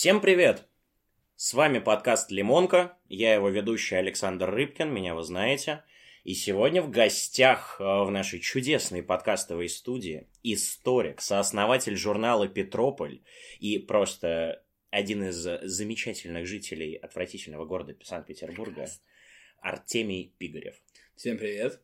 Всем привет! С вами подкаст «Лимонка», я его ведущий Александр Рыбкин, меня вы знаете. И сегодня в гостях э, в нашей чудесной подкастовой студии историк, сооснователь журнала «Петрополь» и просто один из замечательных жителей отвратительного города Санкт-Петербурга, Артемий Пигарев. Всем привет!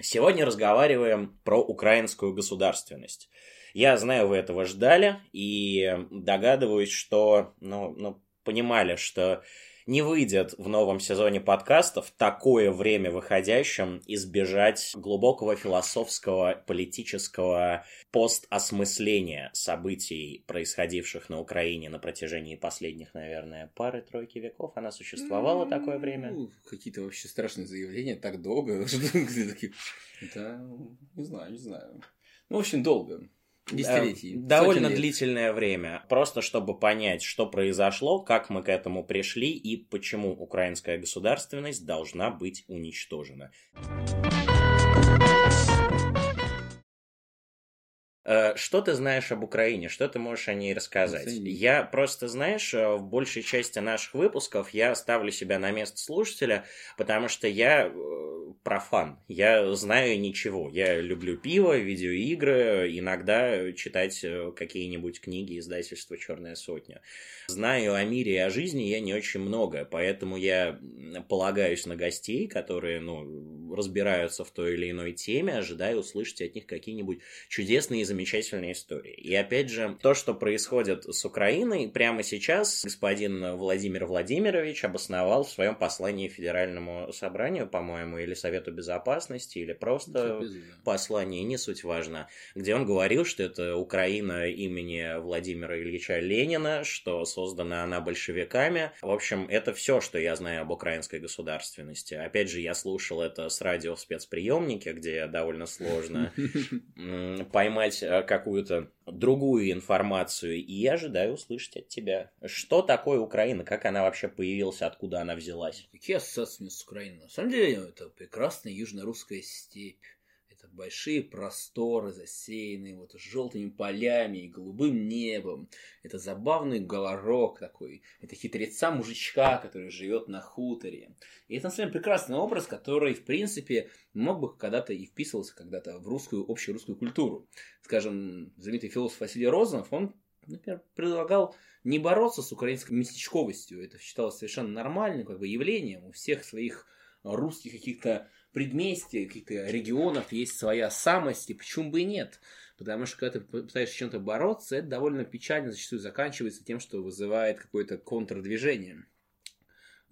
Сегодня разговариваем про украинскую государственность. Я знаю, вы этого ждали, и догадываюсь, что, ну, ну понимали, что не выйдет в новом сезоне подкастов такое время выходящим избежать глубокого философского, политического постосмысления событий, происходивших на Украине на протяжении последних, наверное, пары-тройки веков. Она существовала такое время? Ну, какие-то вообще страшные заявления, так долго. Это, не знаю, не знаю. Ну, в общем, долго. Десятилетий. Довольно длительное время. Просто чтобы понять, что произошло, как мы к этому пришли и почему украинская государственность должна быть уничтожена. Что ты знаешь об Украине? Что ты можешь о ней рассказать? Оцени. Я просто, знаешь, э, в большей части наших выпусков я ставлю себя на место слушателя, потому что я э, профан. Я знаю ничего. Я люблю пиво, видеоигры, иногда читать какие-нибудь книги издательства «Черная сотня». Знаю о мире и о жизни я не очень много, поэтому я полагаюсь на гостей, которые ну, разбираются в той или иной теме, ожидаю услышать от них какие-нибудь чудесные замечательные истории. И опять же, то, что происходит с Украиной, прямо сейчас господин Владимир Владимирович обосновал в своем послании Федеральному собранию, по-моему, или Совету Безопасности, или просто послание, не суть важно, где он говорил, что это Украина имени Владимира Ильича Ленина, что создана она большевиками. В общем, это все, что я знаю об украинской государственности. Опять же, я слушал это с радио в спецприемнике, где довольно сложно поймать какую-то другую информацию, и я ожидаю услышать от тебя. Что такое Украина? Как она вообще появилась? Откуда она взялась? Какие ассоциации с Украиной? На самом деле, это прекрасная южно-русская степь большие просторы, засеянные вот желтыми полями и голубым небом. Это забавный говорок такой. Это хитреца мужичка, который живет на хуторе. И это, на самом деле, прекрасный образ, который, в принципе, мог бы когда-то и вписывался когда-то в русскую, общую русскую культуру. Скажем, знаменитый философ Василий Розанов, он, например, предлагал не бороться с украинской местечковостью. Это считалось совершенно нормальным как бы, явлением у всех своих русских каких-то предместье каких-то регионов есть своя самость, и почему бы и нет? Потому что когда ты пытаешься чем-то бороться, это довольно печально зачастую заканчивается тем, что вызывает какое-то контрдвижение.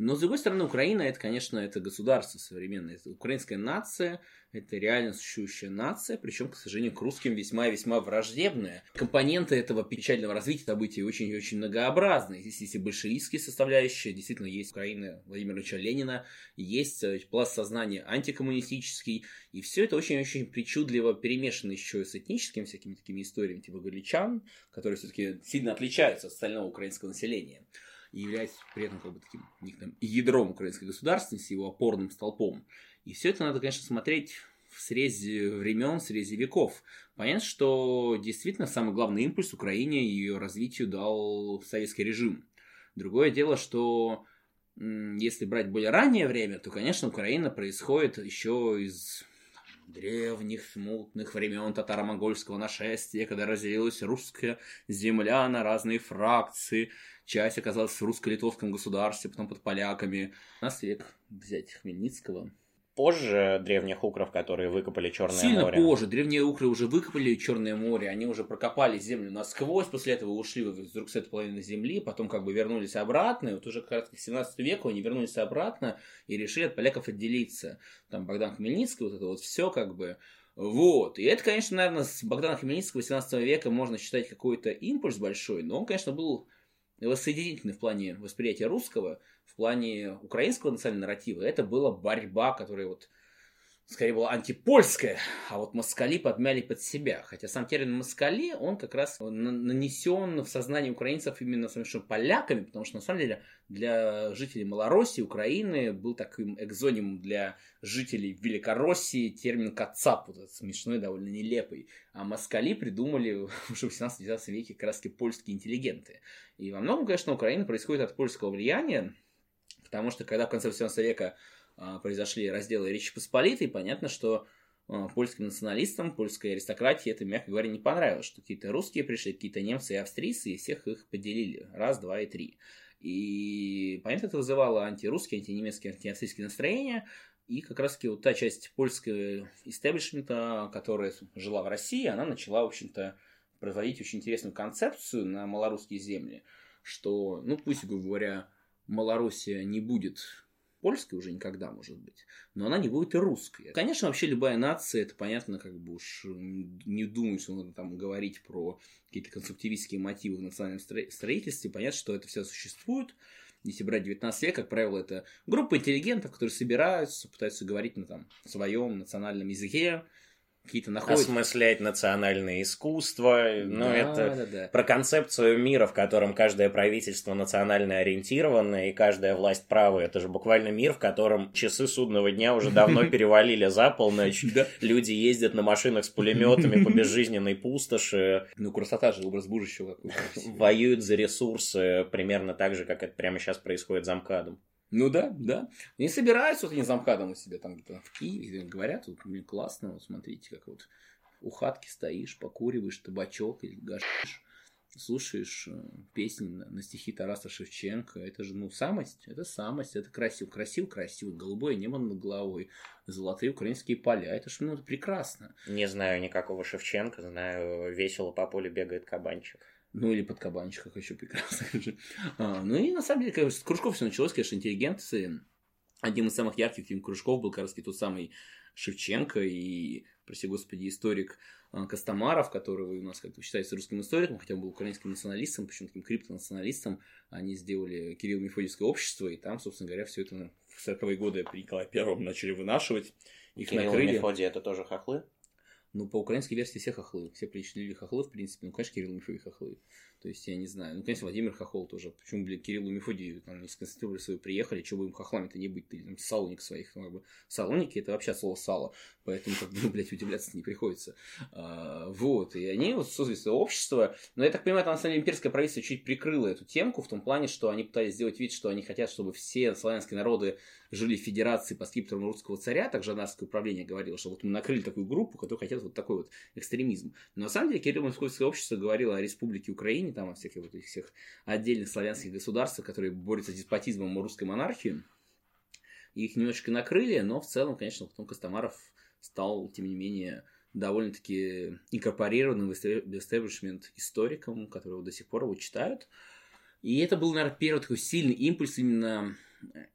Но, с другой стороны, Украина, это, конечно, это государство современное. Это украинская нация, это реально существующая нация, причем, к сожалению, к русским весьма и весьма враждебная. Компоненты этого печального развития событий очень и очень многообразны. Здесь есть и большевистские составляющие, действительно есть Украина Владимира Ильича Ленина, есть э, пласт сознания антикоммунистический, и все это очень-очень причудливо перемешано еще с этническими всякими такими историями, типа галичан, которые все-таки сильно отличаются от остального украинского населения и являясь при этом как бы таким некоторым ядром украинской государственности, его опорным столпом. И все это надо, конечно, смотреть в срезе времен, в срезе веков. Понятно, что действительно самый главный импульс Украине и ее развитию дал советский режим. Другое дело, что если брать более раннее время, то, конечно, Украина происходит еще из древних смутных времен татаро-монгольского нашествия, когда разделилась русская земля на разные фракции, часть оказалась в русско-литовском государстве, потом под поляками. У нас век взять Хмельницкого, позже древних укров, которые выкопали Черное Сильно море. Сильно позже. Древние укры уже выкопали Черное море, они уже прокопали землю насквозь, после этого ушли вдруг с этой половины земли, потом как бы вернулись обратно, и вот уже как раз к 17 веку они вернулись обратно и решили от поляков отделиться. Там Богдан Хмельницкий, вот это вот все как бы вот. И это, конечно, наверное, с Богдана Хмельницкого 18 века можно считать какой-то импульс большой, но он, конечно, был воссоединительный в плане восприятия русского, в плане украинского национального нарратива. Это была борьба, которая вот скорее была антипольская, а вот москали подмяли под себя. Хотя сам термин москали, он как раз нанесен в сознание украинцев именно совершенно поляками, потому что на самом деле для жителей Малороссии, Украины был таким экзонимом для жителей Великороссии термин «кацап», вот этот смешной, довольно нелепый. А москали придумали уже в 18-19 веке раз польские интеллигенты. И во многом, конечно, Украина происходит от польского влияния, потому что когда в конце 18 века произошли разделы Речи Посполитой, понятно, что а, польским националистам, польской аристократии это, мягко говоря, не понравилось, что какие-то русские пришли, какие-то немцы и австрийцы, и всех их поделили. Раз, два и три. И, понятно, это вызывало антирусские, антинемецкие, антиавстрийские настроения. И как раз-таки вот та часть польского истеблишмента, которая жила в России, она начала, в общем-то, производить очень интересную концепцию на малорусские земли, что, ну, пусть, говоря, Малороссия не будет польской уже никогда, может быть, но она не будет и русской. Конечно, вообще любая нация, это понятно, как бы уж не думаю, что надо там говорить про какие-то конструктивистские мотивы в национальном строительстве, понятно, что это все существует, если брать 19 век, как правило, это группа интеллигентов, которые собираются, пытаются говорить на там, своем национальном языке, какие-то находят... Осмыслять национальное искусство. Ну, да, это да, да. про концепцию мира, в котором каждое правительство национально ориентировано и каждая власть правая. Это же буквально мир, в котором часы судного дня уже давно перевалили за полночь. Люди ездят на машинах с пулеметами по безжизненной пустоши. Ну, красота же, образ будущего. Воюют за ресурсы примерно так же, как это прямо сейчас происходит за МКАДом. Ну да, да. Они собираются, вот они замкадом у себя там в Киеве, говорят, вот, блин, классно, вот смотрите, как вот у хатки стоишь, покуриваешь табачок или гашиш, слушаешь э, песни на, на стихи Тараса Шевченко. Это же, ну, самость, это самость, это красиво, красиво, красиво, голубое небо над головой, золотые украинские поля, это же, ну, прекрасно. Не знаю никакого Шевченко, знаю, весело по полю бегает кабанчик. Ну, или под кабанчиках еще прекрасно. а, ну, и на самом деле, конечно, с кружков все началось, конечно, интеллигенции. Одним из самых ярких таких кружков был как раз тот самый Шевченко и, прости господи, историк а, Костомаров, который у нас как-то считается русским историком, хотя он был украинским националистом, причем таким криптонационалистом. Они сделали Кирилл Мефодийское общество, и там, собственно говоря, все это в 40-е годы при Николае Первом начали вынашивать. Их Кирилл накрыли. Мефодий это тоже хохлы? Ну, по украинской версии все хохлы. Все причислили хохлы, в принципе. Ну, конечно, Кирилл Мефодий хохлы. То есть, я не знаю. Ну, конечно, Владимир Хохол тоже. Почему, блин, Кириллу и Мефодию там не сконцентрировали свои приехали, что бы им хохлами-то не быть, или там салоник своих, как бы. Салоники это вообще слово сало, поэтому, как бы, ну, блядь, удивляться не приходится. А, вот, и они вот создали свое общество. Но я так понимаю, там, на самом деле, имперское правительство чуть прикрыло эту темку в том плане, что они пытались сделать вид, что они хотят, чтобы все славянские народы жили в федерации по скрипторам русского царя, так жандарское управление говорило, что вот мы накрыли такую группу, которая хотят вот такой вот экстремизм. Но на самом деле Кирилл Московское общество говорило о Республике Украине, там о всяких вот этих всех отдельных славянских государствах, которые борются с деспотизмом русской монархии. Их немножечко накрыли, но в целом, конечно, потом Костомаров стал, тем не менее, довольно-таки инкорпорированным в истеблишмент историком, которого до сих пор его читают. И это был, наверное, первый такой сильный импульс именно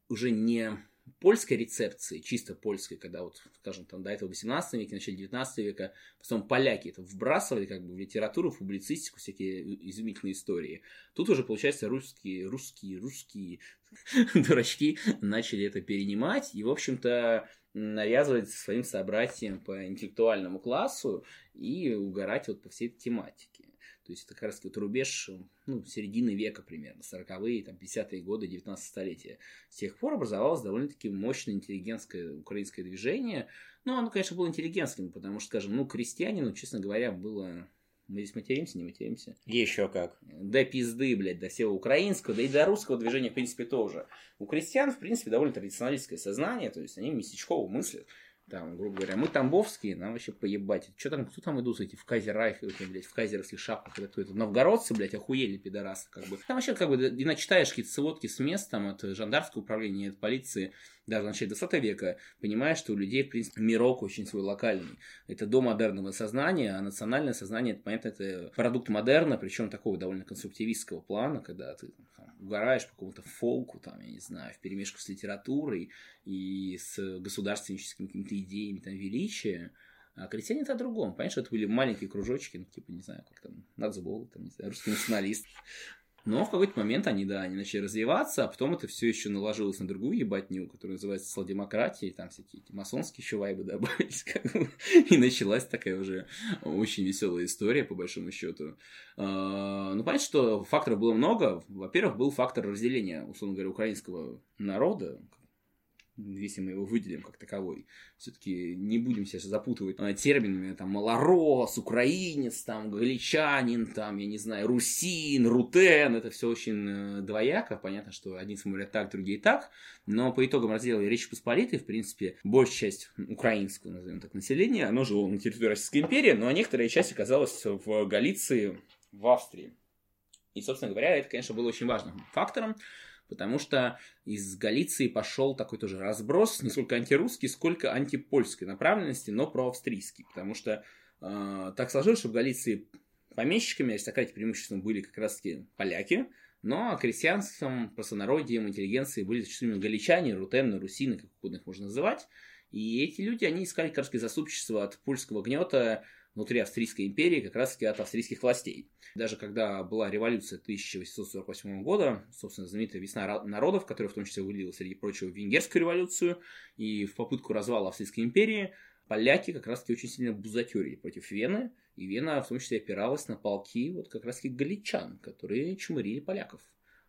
уже не польской рецепции, чисто польской, когда вот, скажем, там до этого 18 веке, начале 19 века, потом поляки это вбрасывали как бы в литературу, в публицистику, всякие изумительные истории. Тут уже, получается, русские, русские, русские дурачки начали это перенимать и, в общем-то, навязывать своим собратьям по интеллектуальному классу и угорать вот по всей этой тематике. То есть это как раз вот рубеж ну, середины века примерно, 40-е, там, 50-е годы 19 столетия. С тех пор образовалось довольно-таки мощное интеллигентское украинское движение. Ну, оно, конечно, было интеллигентским, потому что, скажем, ну, крестьянину, честно говоря, было мы здесь материмся, не материмся? Еще как. До пизды, блядь, до всего украинского, да и до русского движения, в принципе, тоже. У крестьян, в принципе, довольно традиционалистское сознание, то есть они местечково мыслят там, грубо говоря, мы тамбовские, нам вообще поебать. Что там, кто там идут эти в Казерайх, блядь, в Казеровских шапках, когда кто это, новгородцы, блядь, охуели, пидорасы, как бы. Там вообще, как бы, и начитаешь какие-то сводки с мест, там, от жандарского управления, от полиции, даже в начале 20 века, понимаешь, что у людей, в принципе, мирок очень свой локальный. Это до модерного сознания, а национальное сознание, это, понятно, это продукт модерна, причем такого довольно конструктивистского плана, когда ты там, угораешь по какому-то фолку, там, я не знаю, в перемешку с литературой и с государственническими какими-то идеями там, величия. А крестьяне это о другом. Понимаешь, это были маленькие кружочки, ну, типа, не знаю, как там, Нацбол, там, не знаю, русский националист. Но в какой-то момент они, да, они начали развиваться, а потом это все еще наложилось на другую ебатню, которая называется социал-демократия, там всякие эти масонские еще вайбы добавились, как бы, и началась такая уже очень веселая история, по большому счету. А, ну, понятно, что факторов было много. Во-первых, был фактор разделения, условно говоря, украинского народа, если мы его выделим как таковой. Все-таки не будем себя запутывать а, терминами, там, малорос, украинец, там, галичанин, там, я не знаю, русин, рутен, это все очень э, двояко, понятно, что одни смотрят так, другие так, но по итогам раздела Речи Посполитой, в принципе, большая часть украинского, назовем так, населения, оно жило на территории Российской империи, но некоторая часть оказалась в Галиции, в Австрии. И, собственно говоря, это, конечно, было очень важным фактором, потому что из Галиции пошел такой тоже разброс, не сколько антирусский, сколько антипольской направленности, но проавстрийский, потому что э, так сложилось, что в Галиции помещиками, аристократии преимущественно были как раз-таки поляки, но крестьянством, простонародием, интеллигенцией были зачастую галичане, рутены, русины, как угодно их можно называть. И эти люди, они искали как раз заступничество от польского гнета внутри Австрийской империи, как раз таки от австрийских властей. Даже когда была революция 1848 года, собственно, знаменитая весна народов, которая в том числе вылила, среди прочего, Венгерскую революцию, и в попытку развала Австрийской империи, поляки как раз-таки очень сильно бузатерили против Вены, и Вена в том числе опиралась на полки вот как раз-таки галичан, которые чмырили поляков.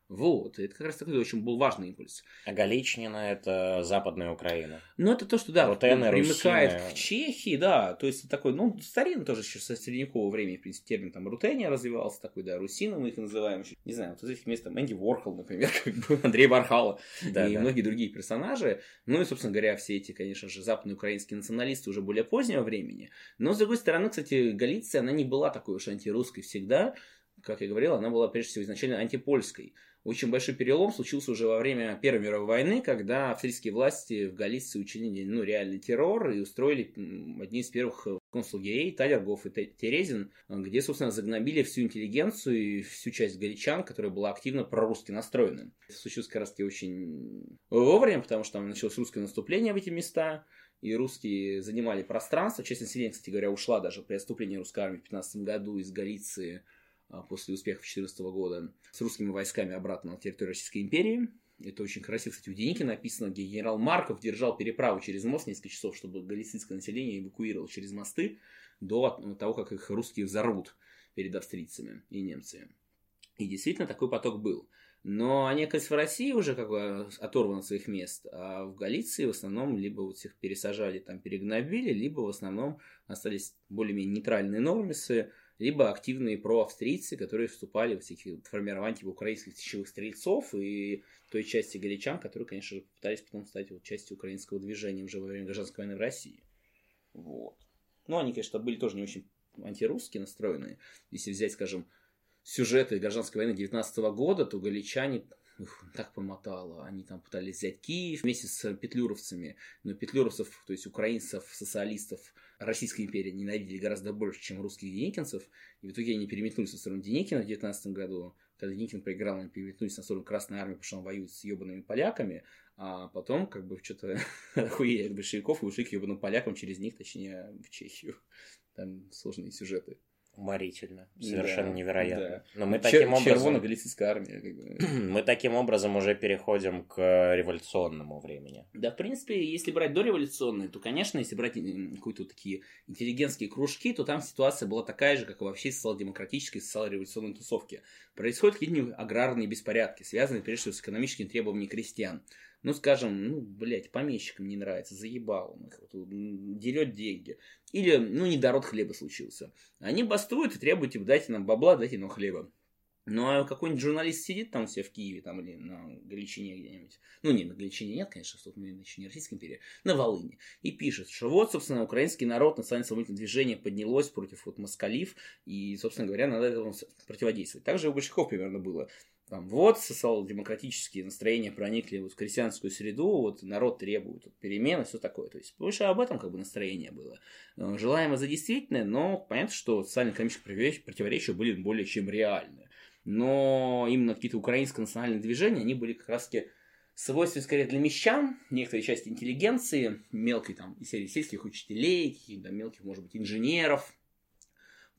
Вот, это как раз такой очень был важный импульс. А Галичнина – это западная Украина. Ну, это то, что, да, Рутены, примыкает Русины. к Чехии, да, то есть такой, ну, старинный тоже еще со средневекового времени, в принципе, термин там Рутения развивался, такой, да, Русина мы их называем, не знаю, вот из этих мест там Энди Ворхол, например, как бы Андрей Бархала да, и да. многие другие персонажи, ну и, собственно говоря, все эти, конечно же, западные украинские националисты уже более позднего времени, но, с другой стороны, кстати, Галиция, она не была такой уж антирусской всегда, как я говорил, она была прежде всего изначально антипольской. Очень большой перелом случился уже во время Первой мировой войны, когда австрийские власти в Галиции учинили ну, реальный террор и устроили одни из первых концлагерей Талергов и Терезин, где, собственно, загнобили всю интеллигенцию и всю часть галичан, которая была активно прорусски настроена. Это случилось как раз таки очень вовремя, потому что там началось русское наступление в эти места, и русские занимали пространство. Часть населения, кстати говоря, ушла даже при отступлении русской армии в 15 году из Галиции после успехов 2014 года с русскими войсками обратно на территорию Российской империи. Это очень красиво, кстати, в Денике написано, где генерал Марков держал переправу через мост несколько часов, чтобы галицийское население эвакуировал через мосты до того, как их русские взорвут перед австрийцами и немцами. И действительно такой поток был. Но они, оказывается, в России уже как бы оторваны от своих мест, а в Галиции в основном либо вот всех пересажали, там перегнобили, либо в основном остались более-менее нейтральные нормисы, либо активные проавстрийцы, которые вступали в всякие формирования типа украинских тысячевых стрельцов и той части галичан, которые, конечно же, пытались потом стать вот частью украинского движения уже во время гражданской войны в России. Вот. Но они, конечно, были тоже не очень антирусские настроенные. Если взять, скажем, сюжеты гражданской войны 19 года, то галичане их так помотало. Они там пытались взять Киев вместе с петлюровцами. Но петлюровцев, то есть украинцев, социалистов Российской империи ненавидели гораздо больше, чем русских деникинцев. И в итоге они переметнулись на сторону Деникина в 19 году. Когда Деникин проиграл, они переметнулись на сторону Красной Армии, потому что он воюет с ебаными поляками. А потом, как бы, что-то охуели от большевиков и ушли к ебаным полякам через них, точнее, в Чехию. Там сложные сюжеты. Уморительно. Совершенно да, невероятно. Да. Но мы Чер- таким образом... Червоно-галицийская армия. Как бы. мы таким образом уже переходим к революционному времени. Да, в принципе, если брать дореволюционные, то, конечно, если брать какие-то такие интеллигентские кружки, то там ситуация была такая же, как и во всей социал-демократической социал-революционной тусовке. Происходят какие-то аграрные беспорядки, связанные, прежде всего, с экономическими требованиями крестьян ну, скажем, ну, блядь, помещикам не нравится, заебал он их, вот, дерет деньги. Или, ну, недород хлеба случился. Они бастуют и требуют, типа, дайте нам бабла, дайте нам хлеба. Ну, а какой-нибудь журналист сидит там все в Киеве там, или на Галичине где-нибудь. Ну, не, на Галичине нет, конечно, что момент еще не Российской империи. На Волыне. И пишет, что вот, собственно, украинский народ, национальное освободительное движение поднялось против вот москалив. И, собственно говоря, надо этому противодействовать. Так же у большевиков примерно было там, вот социал-демократические настроения проникли вот в крестьянскую среду, вот народ требует вот, перемены, все такое. То есть больше об этом как бы настроение было. Э, желаемо за действительное, но понятно, что социально-экономические противоречия были более чем реальны. Но именно какие-то украинские национальные движения, они были как раз-таки свойственны скорее для мещан, некоторой части интеллигенции, мелкой там из серии сельских учителей, каких-то мелких, может быть, инженеров,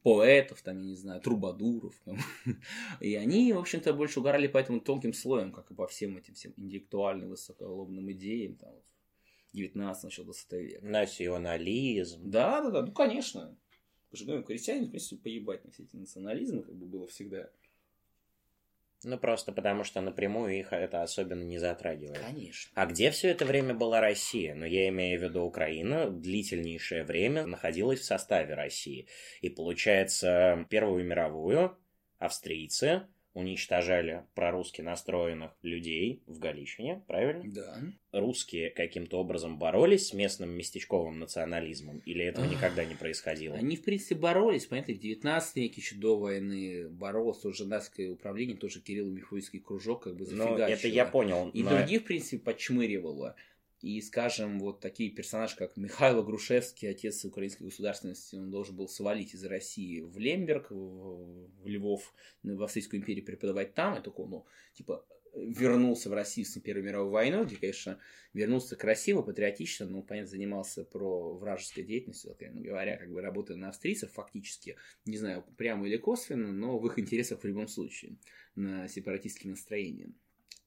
поэтов, там, я не знаю, трубадуров. Там. И они, в общем-то, больше угорали по этому тонким слоям, как и по всем этим всем интеллектуальным, высоколобным идеям, там, 19 начал 20 века. Национализм. Да, да, да, ну, конечно. Потому что, ну, крестьяне, в принципе, поебать на все эти национализмы, как бы было всегда. Ну, просто потому что напрямую их это особенно не затрагивает. Конечно. А где все это время была Россия? Ну, я имею в виду Украина длительнейшее время находилась в составе России. И получается, Первую мировую австрийцы уничтожали прорусски настроенных людей в Галичине, правильно? Да. Русские каким-то образом боролись с местным местечковым национализмом, или этого никогда не происходило? Они, в принципе, боролись, понятно, в 19 веке еще до войны боролось тоже датское управление, тоже Кирилл Мефодийский кружок как бы Ну, это я понял. И но... других, в принципе, подчмыривало. И, скажем, вот такие персонажи, как Михаил Грушевский, отец украинской государственности, он должен был свалить из России в Лемберг, в, Львов, в Австрийскую империю преподавать там, и только, ну, типа, вернулся в Россию с Первой мировой войной, где, конечно, вернулся красиво, патриотично, но, понятно, занимался про вражеской деятельностью, откровенно говоря, как бы работая на австрийцев фактически, не знаю, прямо или косвенно, но в их интересах в любом случае, на сепаратистские настроения.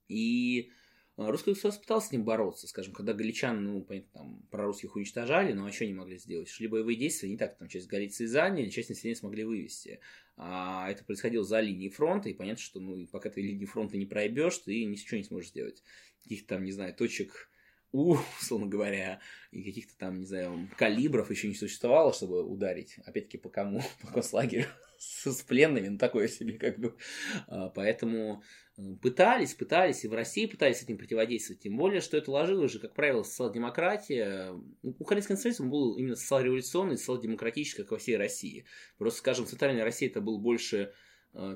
И а, Русское государство пыталось с ним бороться, скажем, когда галичан, ну, понятно, там, прорусских уничтожали, но еще не могли сделать. Шли боевые действия, не так, там, часть Галиции заняли, часть населения смогли вывести. А это происходило за линией фронта, и понятно, что, ну, пока ты линии фронта не проебешь, ты ничего не сможешь сделать. Каких-то там, не знаю, точек у, условно говоря, и каких-то там, не знаю, калибров еще не существовало, чтобы ударить. Опять-таки, по кому? По концлагерю с, с пленными, ну, такое себе, как бы. А, поэтому пытались, пытались, и в России пытались с этим противодействовать. Тем более, что это ложилось же, как правило, социал-демократия. Украинский национализм был именно социал-революционный, социал-демократический, как во всей России. Просто, скажем, в центральной России это был больше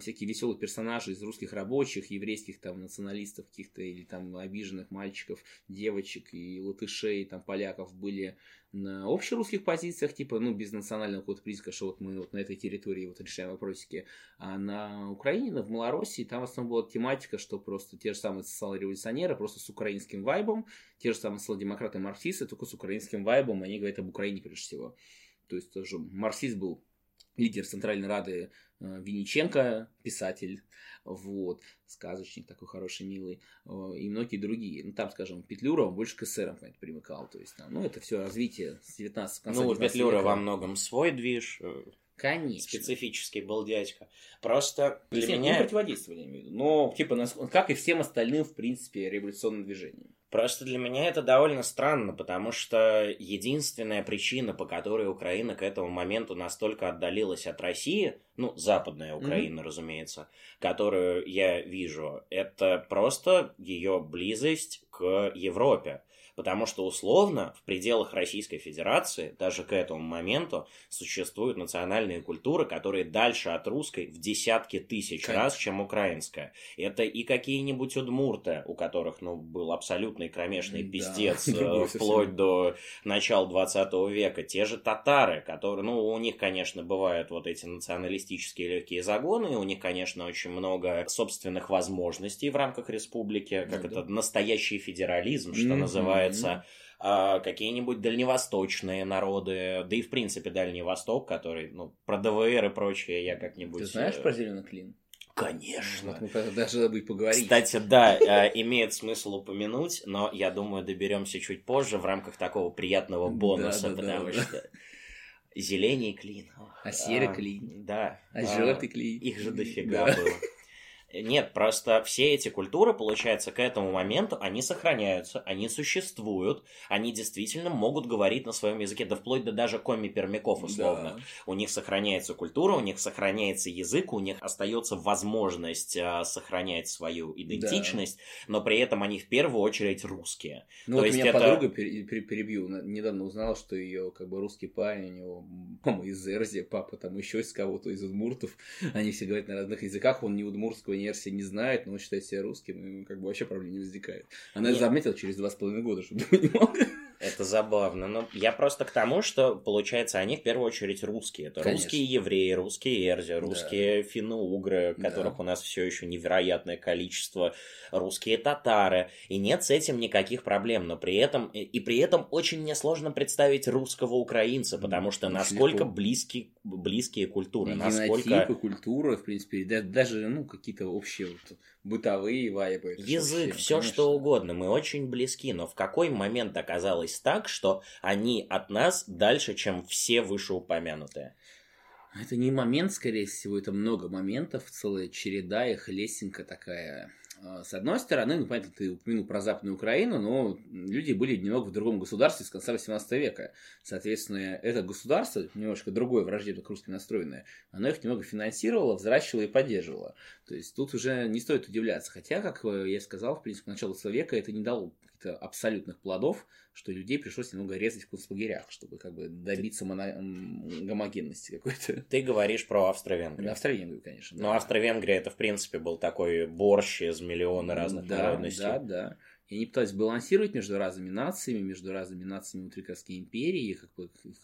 всякие веселые персонажи из русских рабочих, еврейских там националистов каких-то или там обиженных мальчиков, девочек и латышей, там поляков были на общерусских позициях, типа, ну, без национального какого-то признака, что вот мы вот на этой территории вот решаем вопросики. А на Украине, в Малороссии, там в основном была тематика, что просто те же самые социал-революционеры, просто с украинским вайбом, те же самые социал-демократы марксисты, только с украинским вайбом, они говорят об Украине прежде всего. То есть тоже марксист был лидер Центральной Рады э, Винниченко, писатель, вот, сказочник такой хороший, милый, и многие другие. Ну, там, скажем, Петлюра, он больше к эсерам примыкал, то есть, там, ну, это все развитие с 19 конца Ну, у Петлюра во многом свой движ, э, Конечно. Специфический был дядька. Просто для Всем меня... противодействовали, я имею в виду. Но, типа, как и всем остальным, в принципе, революционным движениям. Просто для меня это довольно странно, потому что единственная причина, по которой Украина к этому моменту настолько отдалилась от России, ну, западная Украина, mm-hmm. разумеется, которую я вижу, это просто ее близость к Европе. Потому что условно в пределах Российской Федерации даже к этому моменту существуют национальные культуры, которые дальше от русской в десятки тысяч Конечно. раз, чем украинская. Это и какие-нибудь удмурты, у которых ну, был абсолютный кромешный да. пиздец э, вплоть до начала 20 века. Те же татары, которые, ну, у них, конечно, бывают вот эти националистические легкие загоны, у них, конечно, очень много собственных возможностей в рамках республики, как да, это да. настоящий федерализм, что mm-hmm. называется являются а, какие-нибудь дальневосточные народы, да и в принципе Дальний Восток, который, ну, про ДВР и прочее я как-нибудь... Ты знаешь э, про зеленый клин? Конечно. Вот мы даже забыть поговорить. Кстати, да, э, имеет смысл упомянуть, но я думаю, доберемся чуть позже в рамках такого приятного бонуса, да, да, потому да, что зеленый клин. А серый а, клин. Да. А, а желтый клин. Их же дофига было. Нет, просто все эти культуры, получается, к этому моменту, они сохраняются, они существуют, они действительно могут говорить на своем языке, да вплоть до даже коми-пермяков условно. Да. У них сохраняется культура, у них сохраняется язык, у них остается возможность а, сохранять свою идентичность, да. но при этом они в первую очередь русские. Ну, То вот есть меня это... подруга, перебью, недавно узнала, что ее как бы русский парень, у него мама из Эрзи, папа там еще из кого-то, из удмуртов, они все говорят на разных языках, он не удмуртского, не версии не знает, но он считает себя русским, и как бы вообще проблем не возникает. Она Нет. заметила через два с половиной года, чтобы ты понимал. Это забавно. Но я просто к тому, что, получается, они в первую очередь русские. Это Конечно. русские евреи, русские эрзи, русские да. финно-угры, которых да. у нас все еще невероятное количество, русские татары. И нет с этим никаких проблем. Но при этом, и при этом очень мне сложно представить русского украинца, потому что очень насколько легко. близки, близкие культуры. И насколько... культура, в принципе, даже ну, какие-то общие вот бытовые вайбы. Язык, все что угодно. Мы очень близки. Но в какой момент оказалось так, что они от нас дальше, чем все вышеупомянутые? Это не момент, скорее всего, это много моментов, целая череда их, лесенка такая с одной стороны, ну, понятно, ты упомянул про Западную Украину, но люди были немного в другом государстве с конца 18 века. Соответственно, это государство, немножко другое, враждебно к русски настроенное, оно их немного финансировало, взращивало и поддерживало. То есть тут уже не стоит удивляться. Хотя, как я сказал, в принципе, началу 20 века это не дало каких-то абсолютных плодов, что людей пришлось немного резать в концлагерях, чтобы как бы добиться моно... гомогенности какой-то. Ты говоришь про Австро-Венгрию. Австро-Венгрию, конечно. Да. Но Австро-Венгрия это, в принципе, был такой борщ из миллиона разных да, народностей. Да, да. И они пытались балансировать между разными нациями, между разными нациями внутри Красной империи, как бы их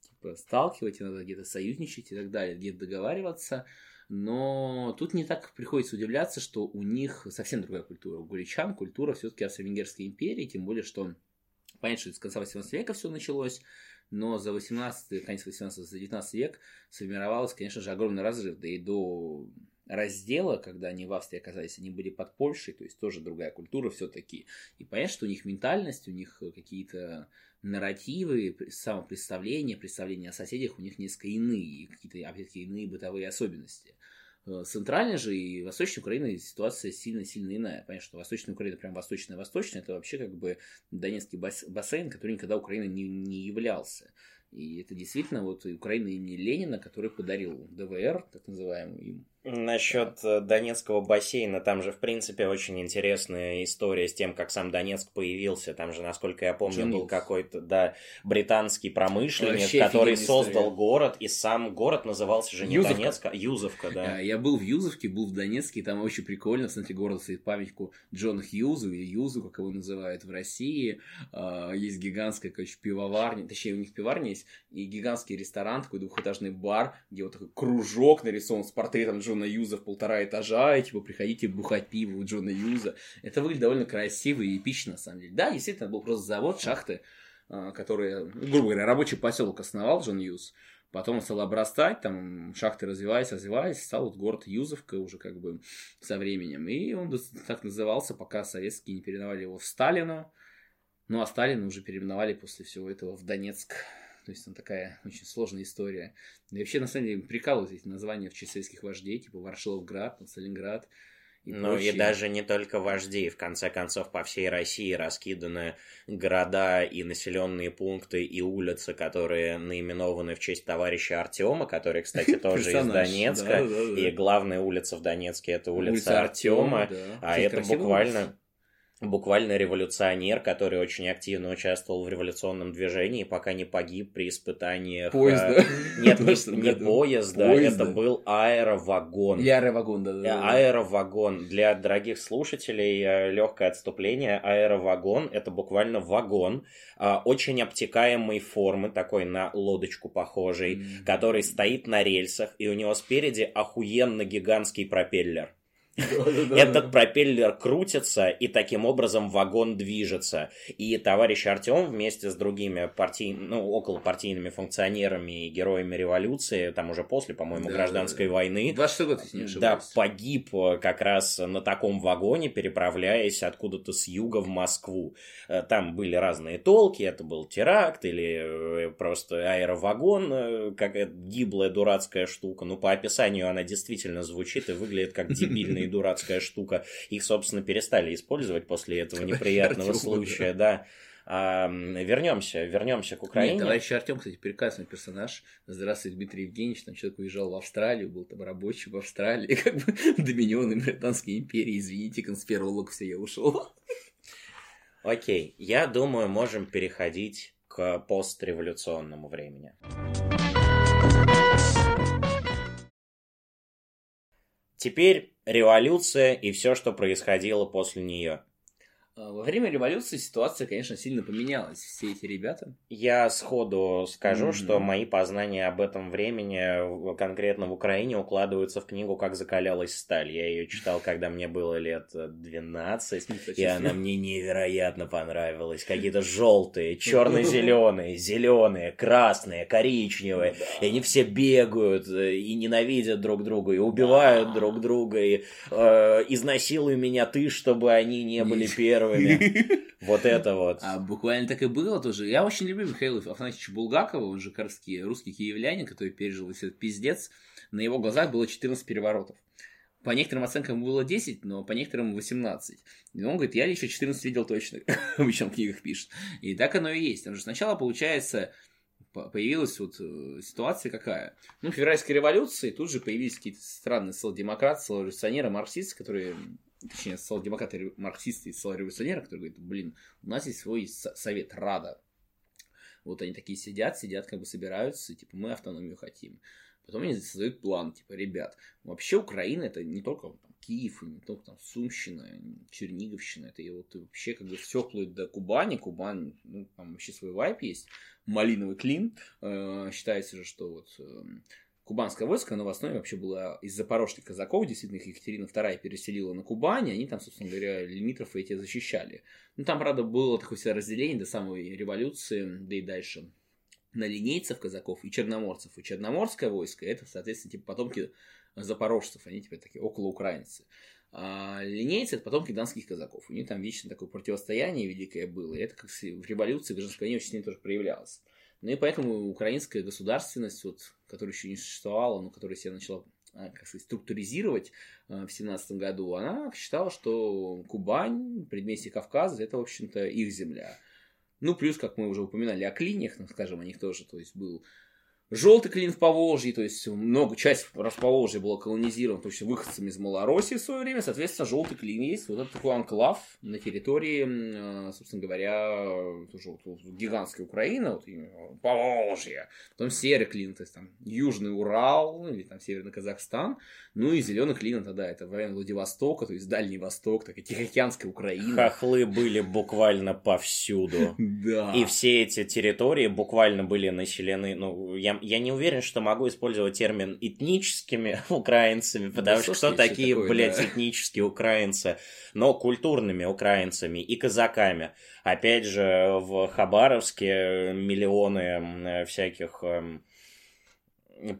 типа, сталкивать, иногда где-то союзничать и так далее, где-то договариваться. Но тут не так приходится удивляться, что у них совсем другая культура. У гуличан культура все-таки Австро-Венгерской империи, тем более, что понятно, что с конца 18 века все началось, но за 18, конец 18, за 19 век сформировалось, конечно же, огромный разрыв. Да и до раздела, когда они в Австрии оказались, они были под Польшей, то есть тоже другая культура все-таки. И понятно, что у них ментальность, у них какие-то нарративы, самопредставления, представления о соседях у них несколько иные, какие-то, опять-таки, иные бытовые особенности. Э, центральной же и Восточной Украины ситуация сильно-сильно иная. Понятно, что Восточная Украина прям восточная-восточная, это вообще как бы Донецкий бассейн, который никогда Украиной не, не являлся. И это действительно вот Украина имени Ленина, который подарил ДВР, так называемый им. Насчет. Э, Донецкого бассейна, там же, в принципе, очень интересная история с тем, как сам Донецк появился. Там же, насколько я помню, Джон был какой-то, да, британский промышленник, Вообще который создал история. город, и сам город назывался же не Юзовка. Донецк, а Юзовка, да. Я был в Юзовке, был в Донецке, и там очень прикольно, в центре города стоит памятнику Джона Хьюзу, или Юзу, как его называют в России. А, есть гигантская, короче, пивоварня, точнее, у них пиварня есть, и гигантский ресторан, такой двухэтажный бар, где вот такой кружок нарисован с портретом Джона Юза в полтора этажа, и типа приходите бухать пиво у Джона Юза. Это выглядит довольно красиво и эпично, на самом деле. Да, действительно, это был просто завод, шахты, а, которые, грубо говоря, рабочий поселок основал Джон Юз. Потом он стал обрастать, там шахты развивались, развивались, стал вот город Юзовка уже как бы со временем. И он так назывался, пока советские не переименовали его в Сталина. Ну, а Сталина уже переименовали после всего этого в Донецк. То есть там такая очень сложная история. И вообще, на самом деле, прикалывают эти названия в честь советских вождей, типа Варшавград, Сталинград. И ну прочие. и даже не только вожди, в конце концов по всей России раскиданы города и населенные пункты и улицы, которые наименованы в честь товарища Артема, который, кстати, тоже из Донецка. И главная улица в Донецке это улица Артема, а это буквально буквально революционер, который очень активно участвовал в революционном движении, пока не погиб при испытаниях... Поезда. Нет, не, поезда, это был аэровагон. Аэровагон, да, да. Аэровагон. Для дорогих слушателей э, легкое отступление. Аэровагон — это буквально вагон очень обтекаемой формы, такой на лодочку похожий, который стоит на рельсах, и у него спереди охуенно гигантский пропеллер. Этот пропеллер крутится, и таким образом вагон движется. И товарищ Артем вместе с другими партий... ну, около партийными функционерами и героями революции, там уже после, по-моему, гражданской войны, да, погиб э, как раз на таком вагоне, переправляясь откуда-то с юга в Москву. Э, там были разные толки, это был теракт или э, просто аэровагон, какая гиблая дурацкая штука. Ну, по описанию она действительно звучит и выглядит как дебильный дурацкая штука. Их, собственно, перестали использовать после этого неприятного случая, да. А, вернемся, вернемся к Украине. Нет, товарищ Артем, кстати, прекрасный персонаж. Здравствуйте, Дмитрий Евгеньевич. Там человек уезжал в Австралию, был там рабочий в Австралии, как бы доминионы Британской империи. Извините, конспиролог все, я ушел. Окей, я думаю, можем переходить к постреволюционному времени. Теперь революция и все, что происходило после нее. А, во время революции ситуация, конечно, сильно поменялась. Все эти ребята. Я сходу скажу, mm-hmm. что мои познания об этом времени, конкретно в Украине, укладываются в книгу «Как закалялась сталь». Я ее читал, когда мне было лет 12, и она мне невероятно понравилась. Какие-то желтые, черно-зеленые, зеленые, красные, коричневые. И они все бегают э, и ненавидят друг друга, и убивают друг друга, и э, изнасилуй меня ты, чтобы они не были первыми первыми. Вот это вот. А буквально так и было тоже. Я очень люблю Михаила Афанасьевича Булгакова, он же карский, русский киевлянин, который пережил весь этот пиздец. На его глазах было 14 переворотов. По некоторым оценкам было 10, но по некоторым 18. И он говорит, я еще 14 видел точно. В книгах пишет. И так оно и есть. Потому что сначала, получается, появилась вот э, ситуация какая? Ну, февральской революции тут же появились какие-то странные социал-демократы, социал-революционеры, марксисты, которые точнее, социал-демократы, марксисты и социал-революционеры, которые говорят, блин, у нас есть свой совет Рада. Вот они такие сидят, сидят, как бы собираются, типа, мы автономию хотим. Потом они создают план, типа, ребят, вообще Украина это не только там, Киев, не только там Сумщина, Черниговщина, это и вот вообще как бы все вплоть до Кубани. Кубань, ну, там вообще свой вайп есть, малиновый клин. Э, считается же, что вот э, кубанское войско, оно в основе вообще было из запорожских казаков, действительно, их Екатерина II переселила на Кубань, и они там, собственно говоря, лимитров эти защищали. Ну, там, правда, было такое разделение до самой революции, да и дальше, на линейцев казаков и черноморцев. И черноморское войско, это, соответственно, типа потомки запорожцев, они теперь такие около украинцы. А линейцы это потомки донских казаков. У них там вечно такое противостояние великое было. И это как в революции в гражданской войне очень сильно тоже проявлялось. Ну и поэтому украинская государственность, вот, которая еще не существовала, но которая себя начала а, как сказать, структуризировать а, в семнадцатом году, она считала, что Кубань, предместье Кавказа, это, в общем-то, их земля. Ну, плюс, как мы уже упоминали о клиньях, ну, скажем, о них тоже, то есть был Желтый клин в Поволжье, то есть много, часть Расповолжья была колонизирована, то есть выходцами из Малороссии в свое время, соответственно, желтый клин есть. Вот это такой анклав на территории, собственно говоря, тоже вот, гигантская Украина, вот, Поволжье. Потом серый клин, то есть там Южный Урал, или там Северный Казахстан. Ну и зеленый клин, это да, это район Владивостока, то есть Дальний Восток, такая Тихоокеанская Украина. Хохлы были буквально повсюду. Да. И все эти территории буквально были населены, ну, я я, не уверен, что могу использовать термин этническими украинцами, потому что кто такие, такое, блядь, да. этнические украинцы, но культурными украинцами и казаками. Опять же, в Хабаровске миллионы всяких эм,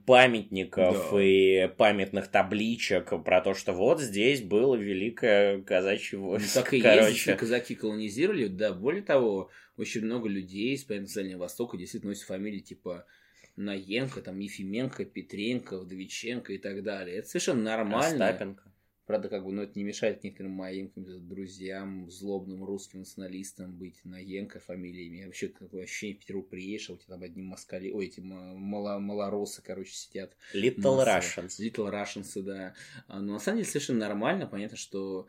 памятников да. и памятных табличек про то, что вот здесь было великое казачье ну, войско. Так и Короче. есть, казаки колонизировали, да, более того, очень много людей из Дальнего Востока действительно носят фамилии типа Наенко, там, Ефименко, Петренко, Вдовиченко и так далее. Это совершенно нормально. Остапенко. Правда, как бы, но это не мешает некоторым моим друзьям, злобным русским националистам быть Наенко фамилиями. Вообще, какое ощущение, в Петербург приедешь, а у тебя там одни москали, ой, эти мало, малоросы, короче, сидят. Little Russians. Little Russians, да. А, но на самом деле совершенно нормально, понятно, что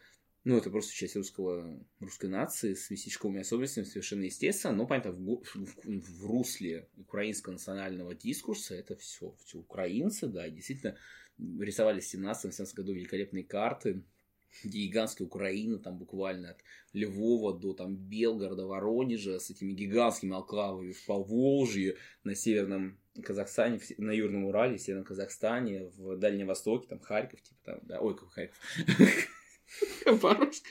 ну, это просто часть русского, русской нации с местечковыми особенностями, совершенно естественно, но, понятно, в, в, в русле украинского национального дискурса это все, все украинцы, да, действительно рисовали в 17-18 году великолепные карты, гигантская Украина, там буквально от Львова до там Белгорода, Воронежа, с этими гигантскими алклавами в Поволжье, на северном Казахстане, на Южном Урале, в Северном Казахстане, в Дальнем Востоке, там Харьков, типа там, да, ой, какой Харьков, Хабаровск.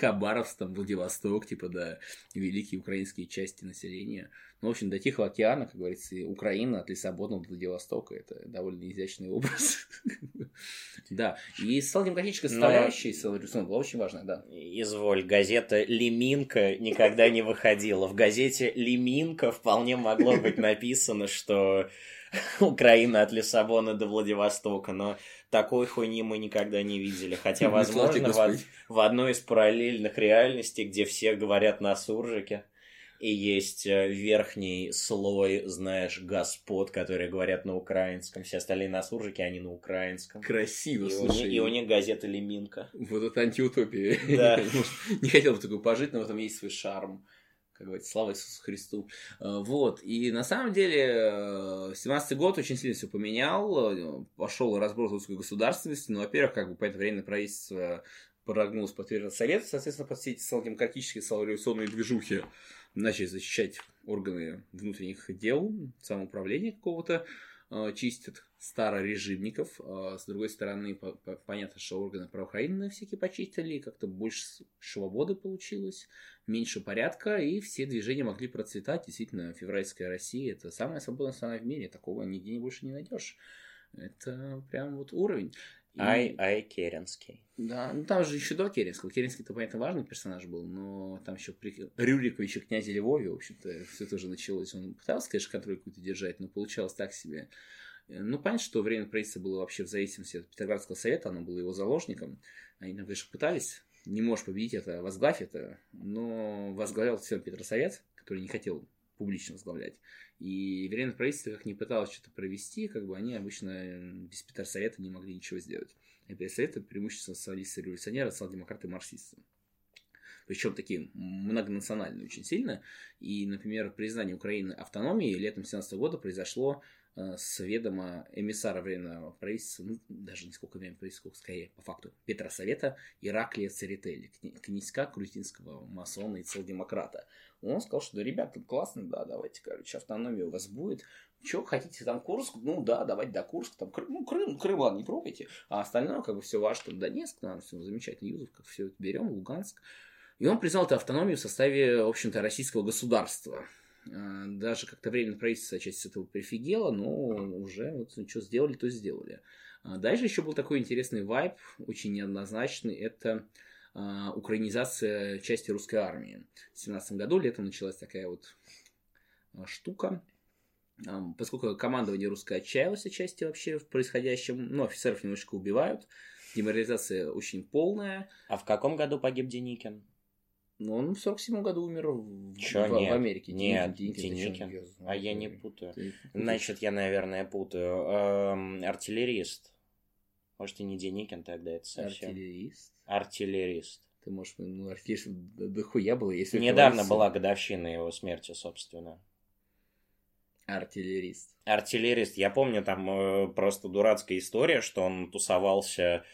Хабаровск, там, Владивосток, типа, да, великие украинские части населения. Ну, в общем, до Тихого океана, как говорится, Украина от Лиссабона до Владивостока. Это довольно изящный образ. Да. И социал-демократическая составляющая социал была очень важная, да. Изволь, газета «Леминка» никогда не выходила. В газете «Леминка» вполне могло быть написано, что Украина от Лиссабона до Владивостока, но такой хуйни мы никогда не видели. Хотя, возможно, в, в одной из параллельных реальностей, где все говорят на суржике, и есть э, верхний слой, знаешь, господ, которые говорят на украинском. Все остальные на суржике, они на украинском. Красиво, и слушай. У них, и у них газета Леминка. Вот это антиутопия. Да. Не хотел бы такой пожить, но в этом есть свой шарм как говорится, слава Иисусу Христу. Э, вот, и на самом деле 17 год очень сильно все поменял, пошел разброс русской государственности, но, во-первых, как бы по это время правительство прогнулась под Совет, соответственно, под все эти демократические революционные движухи начали защищать органы внутренних дел, самоуправления какого-то, э, чистят старорежимников. А с другой стороны, понятно, что органы правоохранительные всякие почистили, как-то больше свободы получилось, меньше порядка, и все движения могли процветать. Действительно, февральская Россия – это самая свободная страна в мире, такого нигде больше не найдешь. Это прям вот уровень. Ай, Ай Керенский. Да, ну там же еще до Керенского. Керенский, это, понятно, важный персонаж был, но там еще при Рюриковиче князе Львове, в общем-то, все тоже началось. Он пытался, конечно, контроль какой-то держать, но получалось так себе. Ну, понятно, что время правительства было вообще в зависимости от Петроградского совета, оно было его заложником. Они там, конечно, пытались, не можешь победить это, возглавь это, но возглавлял все Петросовет, который не хотел публично возглавлять. И время правительства как не пыталось что-то провести, как бы они обычно без Петросовета не могли ничего сделать. И Петросовет преимущественно социалисты-революционеры, социал-демократы, марксисты. Причем такие многонациональные очень сильно. И, например, признание Украины автономии летом 17 года произошло с ведома эмиссара временного правительства, ну, даже не сколько времени правительства, скорее по факту, Петра Совета Ираклия Церетели, князька Крутинского масона и целдемократа. Он сказал, что да, ребята, классно, да, давайте, короче, автономия у вас будет. Что, хотите там Курск? Ну да, давайте до Курска, там, ну, Крым, Крым, не трогайте. А остальное, как бы, все ваше, там, Донецк, там, все замечательно, Юзов, как все это берем, Луганск. И он признал эту автономию в составе, в общем-то, российского государства. А, даже как-то временное правительство часть этого прифигело, но уже вот что сделали, то сделали. А дальше еще был такой интересный вайб, очень неоднозначный, это а, украинизация части русской армии. В 17 году летом началась такая вот штука, поскольку командование русское отчаялось отчасти вообще в происходящем, ну, офицеров немножечко убивают, деморализация очень полная. А в каком году погиб Деникин? Ну, он в 47 году умер в, Чё, в, нет, в Америке. Нет, Деникин. Деникин. А я не путаю. Значит, я, наверное, путаю. Эм, артиллерист. Может, и не Деникин тогда, это совсем. Артиллерист? Артиллерист. Ты, можешь, ну, артиллерист дохуя было, если... Недавно была годовщина его смерти, собственно. Артиллерист. Артиллерист. Я помню, там э, просто дурацкая история, что он тусовался...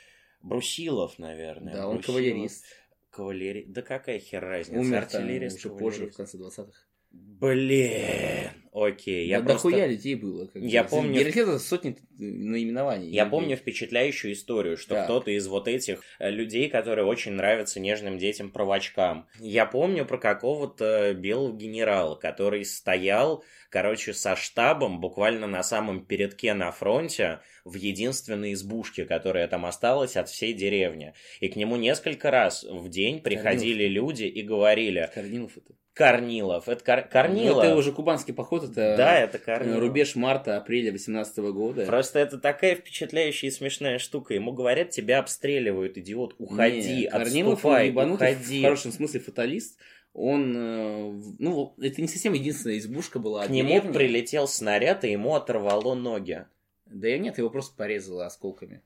Брусилов, наверное. Да, он кавалерист. Кавалерия. Да какая хер разница? Умер артиллерист уже позже, в конце 20-х. Блин, окей. Я да просто... дохуя людей было. Как я помню... Герофеда сотни наименований. Я помню впечатляющую историю, что да. кто-то из вот этих э, людей, которые очень нравятся нежным детям-правочкам. Я помню про какого-то белого генерала, который стоял, короче, со штабом буквально на самом передке на фронте в единственной избушке, которая там осталась от всей деревни. И к нему несколько раз в день приходили Корнилов. люди и говорили... Корнилов это? Корнилов. Это Кор... Корнилов. Ну, это уже кубанский поход, это, да, это Корнилов. рубеж марта-апреля 18 года. Просто это такая впечатляющая и смешная штука. Ему говорят, тебя обстреливают, идиот, уходи, Не, Корнилов отступай, уходи. в хорошем смысле фаталист. Он, э, ну, это не совсем единственная избушка была. К нему деревня. прилетел снаряд, и ему оторвало ноги. Да и нет, его просто порезало осколками.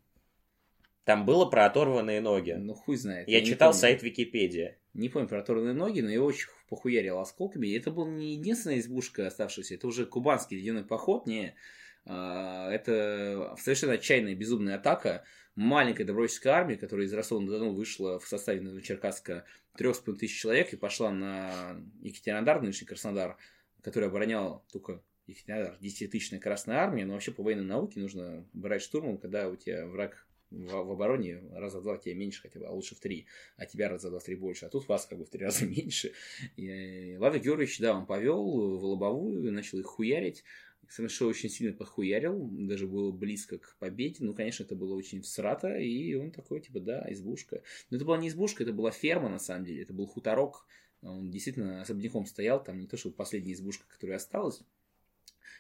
Там было про оторванные ноги. Ну, хуй знает. Я, я читал сайт Википедия. Не помню про оторванные ноги, но его очень похуярил осколками. И это была не единственная избушка оставшаяся, это уже кубанский ледяной поход, не... А, это совершенно отчаянная безумная атака маленькой добровольческой армии, которая из Ростова-на-Дону вышла в составе Новочеркасска 3,5 тысяч человек и пошла на Екатеринодар, нынешний Краснодар, который оборонял только Екатеринодар, 10-тысячная Красная Армия, но вообще по военной науке нужно брать штурмом, когда у тебя враг в, в обороне раза в два тебе меньше хотя бы, а лучше в три, а тебя раза в два-три больше, а тут вас как бы в три раза меньше. И Лаврик Георгиевич, да, он повел в лобовую, начал их хуярить, СМШ очень сильно похуярил, даже было близко к победе. Ну, конечно, это было очень всрато, и он такой, типа, да, избушка. Но это была не избушка, это была ферма, на самом деле. Это был хуторок. Он действительно особняком стоял, там не то, что последняя избушка, которая осталась.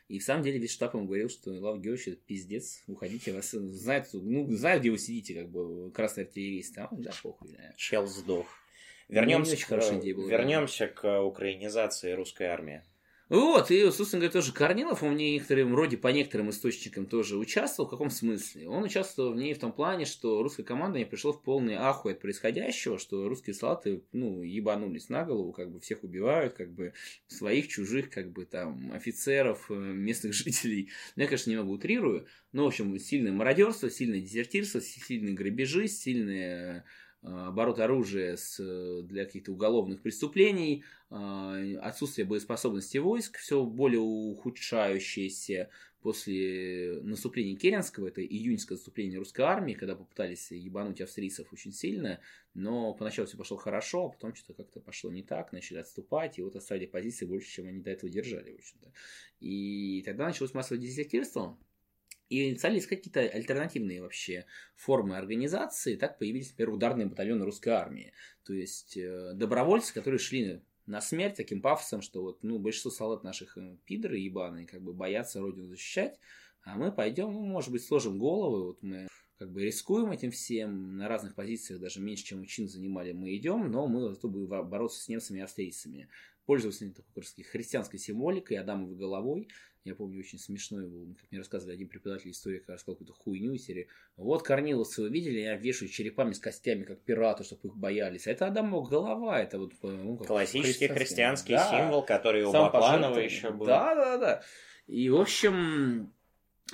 И в самом деле весь штаб ему говорил, что Лав Георгиевич, это пиздец, уходите, вас знают, ну, знают, где вы сидите, как бы, красный артиллерист, а он, да, похуй, да. Чел сдох. Вернемся, к, вернемся к украинизации русской армии. Вот, и, собственно говоря, тоже Корнилов, он в ней некоторым роде, по некоторым источникам тоже участвовал. В каком смысле? Он участвовал в ней в том плане, что русская команда не пришла в полный ахуй от происходящего, что русские солдаты, ну, ебанулись на голову, как бы всех убивают, как бы своих, чужих, как бы там офицеров, э, местных жителей. Ну, я, конечно, немного утрирую, но, в общем, сильное мародерство, сильное дезертирство, сильные грабежи, сильное оборот оружия с, для каких-то уголовных преступлений, отсутствие боеспособности войск, все более ухудшающееся после наступления Керенского, это июньское наступление русской армии, когда попытались ебануть австрийцев очень сильно, но поначалу все пошло хорошо, а потом что-то как-то пошло не так, начали отступать, и вот оставили позиции больше, чем они до этого держали, в общем-то. И тогда началось массовое дезертирство, и стали искать какие-то альтернативные вообще формы организации. Так появились, например, ударные батальоны русской армии. То есть э, добровольцы, которые шли на смерть таким пафосом, что вот, ну, большинство солдат наших э, пидоры ебаные, как бы боятся родину защищать, а мы пойдем, ну, может быть, сложим головы, вот мы как бы рискуем этим всем, на разных позициях, даже меньше, чем чин занимали, мы идем, но мы зато будем бороться с немцами и австрийцами. Пользовался такой христианской символикой, Адамовой головой, я помню, очень смешной был, как мне рассказывали один преподаватель истории, рассказал какую-то хуйню из серии. Вот корниловцы вы видели, я вешаю черепами с костями, как пираты, чтобы их боялись. А это Адамова голова, это вот... Ну, Классический христианский да. символ, который у Бакланова еще был. Да, да, да. И, в общем,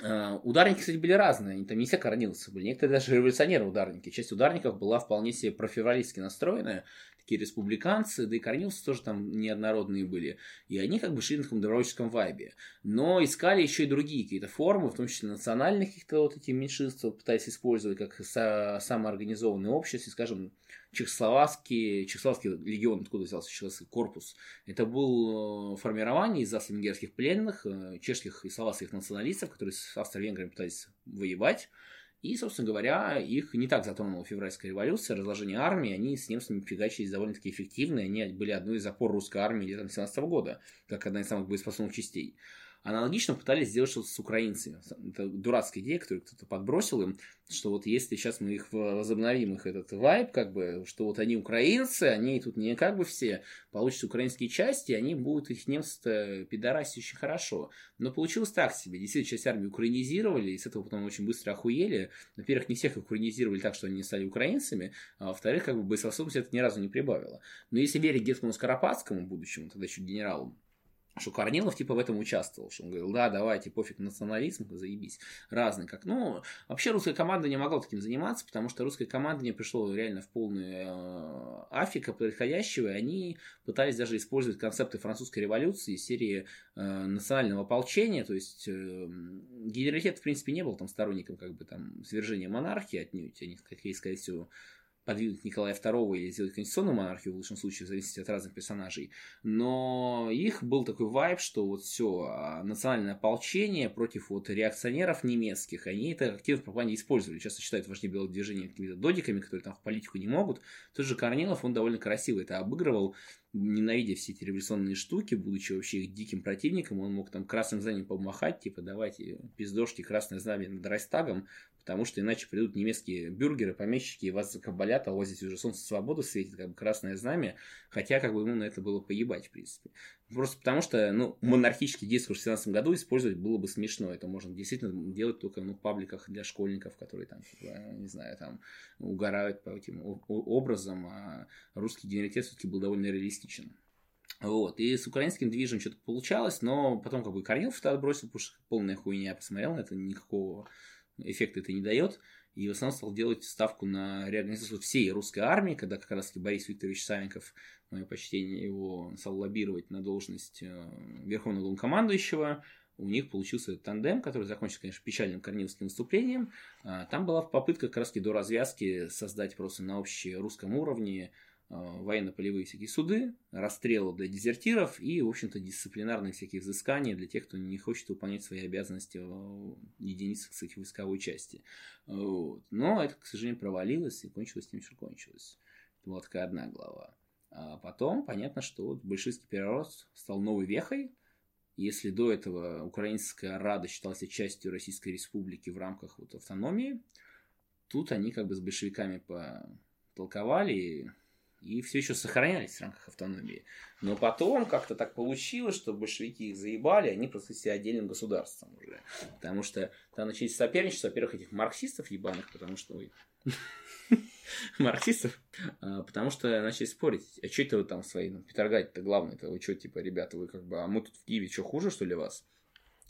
э, Ударники, кстати, были разные, они там не все корниловцы были, некоторые даже революционеры-ударники. Часть ударников была вполне себе профевралистски настроенная, такие республиканцы, да и корниловцы тоже там неоднородные были. И они как бы шли на таком добровольческом вайбе. Но искали еще и другие какие-то формы, в том числе национальных каких-то вот этих меньшинств, пытаясь использовать как самоорганизованное общество, скажем, чехословацкий, чехословацкий легион, откуда взялся чехословацкий корпус. Это был э, формирование из австро-венгерских пленных, э, чешских и словацких националистов, которые с австро-венграми пытались воевать. И, собственно говоря, их не так затронула февральская революция, разложение армии, они с немцами фигачились довольно-таки эффективно, они были одной из опор русской армии летом 17 года, как одна из самых боеспособных частей. Аналогично пытались сделать что-то с украинцами. Это дурацкая идея, которую кто-то подбросил им, что вот если сейчас мы их возобновим, их этот вайб, как бы, что вот они украинцы, они тут не как бы все получат украинские части, они будут их немцы пидорасить очень хорошо. Но получилось так себе. Действительно, часть армии украинизировали, и с этого потом очень быстро охуели. Во-первых, не всех украинизировали так, что они не стали украинцами, а во-вторых, как бы боеспособность это ни разу не прибавило. Но если верить Гетману Скоропадскому, будущему, тогда еще генералу, что Корнилов типа в этом участвовал, что он говорил, да, давайте, пофиг национализм, заебись, разный как. Ну, вообще русская команда не могла таким заниматься, потому что русская команда не пришло реально в полную э, афика происходящего, и они пытались даже использовать концепты французской революции серии э, национального ополчения, то есть э, генералитет, в принципе, не был там сторонником как бы там свержения монархии отнюдь, они, как я скорее всего, подвинуть Николая II или сделать конституционную монархию, в лучшем случае, в зависимости от разных персонажей. Но их был такой вайб, что вот все, а, национальное ополчение против вот реакционеров немецких, они это активно в пропаганде использовали. Часто считают вожди белого движения какими-то додиками, которые там в политику не могут. Тот же Корнилов, он довольно красиво это обыгрывал, ненавидя все эти революционные штуки, будучи вообще их диким противником, он мог там красным знанием помахать, типа давайте пиздошки красное знамя над Райстагом, потому что иначе придут немецкие бюргеры, помещики, и вас закабалят, а у вас здесь уже солнце свободы светит, как бы красное знамя, хотя как бы ему на это было поебать, в принципе. Просто потому что, ну, монархический дискурс в 17 году использовать было бы смешно. Это можно действительно делать только ну, в пабликах для школьников, которые там, типа, не знаю, там угорают по этим образом, а русский генералитет все-таки был довольно реалистичен. Вот. И с украинским движем что-то получалось, но потом как бы Корнилов это отбросил, потому что полная хуйня, посмотрел на это, никакого эффекта это не дает. И в основном стал делать ставку на реорганизацию всей русской армии, когда как раз Борис Викторович Савенков, мое почтение, его стал лоббировать на должность э, верховного главнокомандующего. У них получился тандем, который закончился, конечно, печальным корниловским выступлением. А, там была попытка как раз до развязки создать просто на общерусском уровне Э, военно-полевые всякие суды, расстрелы для дезертиров и, в общем-то, дисциплинарные всякие взыскания для тех, кто не хочет выполнять свои обязанности в единицах, кстати, войсковой части. Вот. Но это, к сожалению, провалилось и кончилось тем, что кончилось. Это была такая одна глава. А потом, понятно, что вот большевистский переворот стал новой вехой. Если до этого украинская Рада считалась частью Российской Республики в рамках вот автономии, тут они как бы с большевиками потолковали, и все еще сохранялись в рамках автономии. Но потом как-то так получилось, что большевики их заебали, они просто стали отдельным государством уже. Потому что там начались соперничество, во-первых, этих марксистов ебаных, потому что... Ой, марксистов, а, потому что начали спорить, а что это вы там свои, ну, Петроград-то главное, это вы что, типа, ребята, вы как бы, а мы тут в Киеве что, хуже, что ли, вас?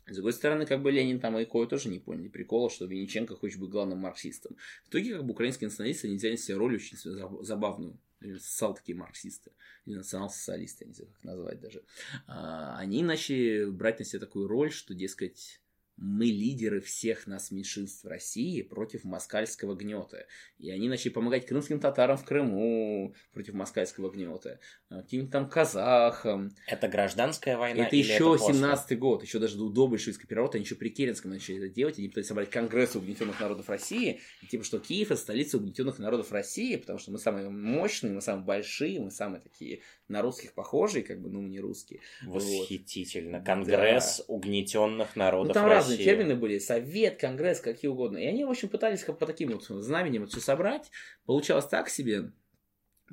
С другой стороны, как бы Ленин там и Кой тоже не поняли прикола, что Винниченко хочет быть главным марксистом. В итоге, как бы украинские националисты, они взяли себе роль очень забавную. Социал такие марксисты, или национал-социалисты, я не знаю, как назвать даже. А, они начали брать на себя такую роль, что, дескать, мы лидеры всех нас меньшинств России против москальского гнета. И они начали помогать крымским татарам в Крыму против москальского гнета, а, каким-то там казахам. Это гражданская война? Это еще 17-й год, еще даже до, большевистского переворота, они еще при Керенском начали это делать, они пытались собрать Конгресс угнетенных народов России, и типа, что Киев это столица угнетенных народов России, потому что мы самые мощные, мы самые большие, мы самые такие на русских похожие, как бы, ну, не русские. Восхитительно. Вот. Конгресс да. угнетенных народов ну, там России. Разные термины были. Совет, Конгресс, какие угодно. И они, в общем, пытались по таким вот знаменем это все собрать. Получалось так себе.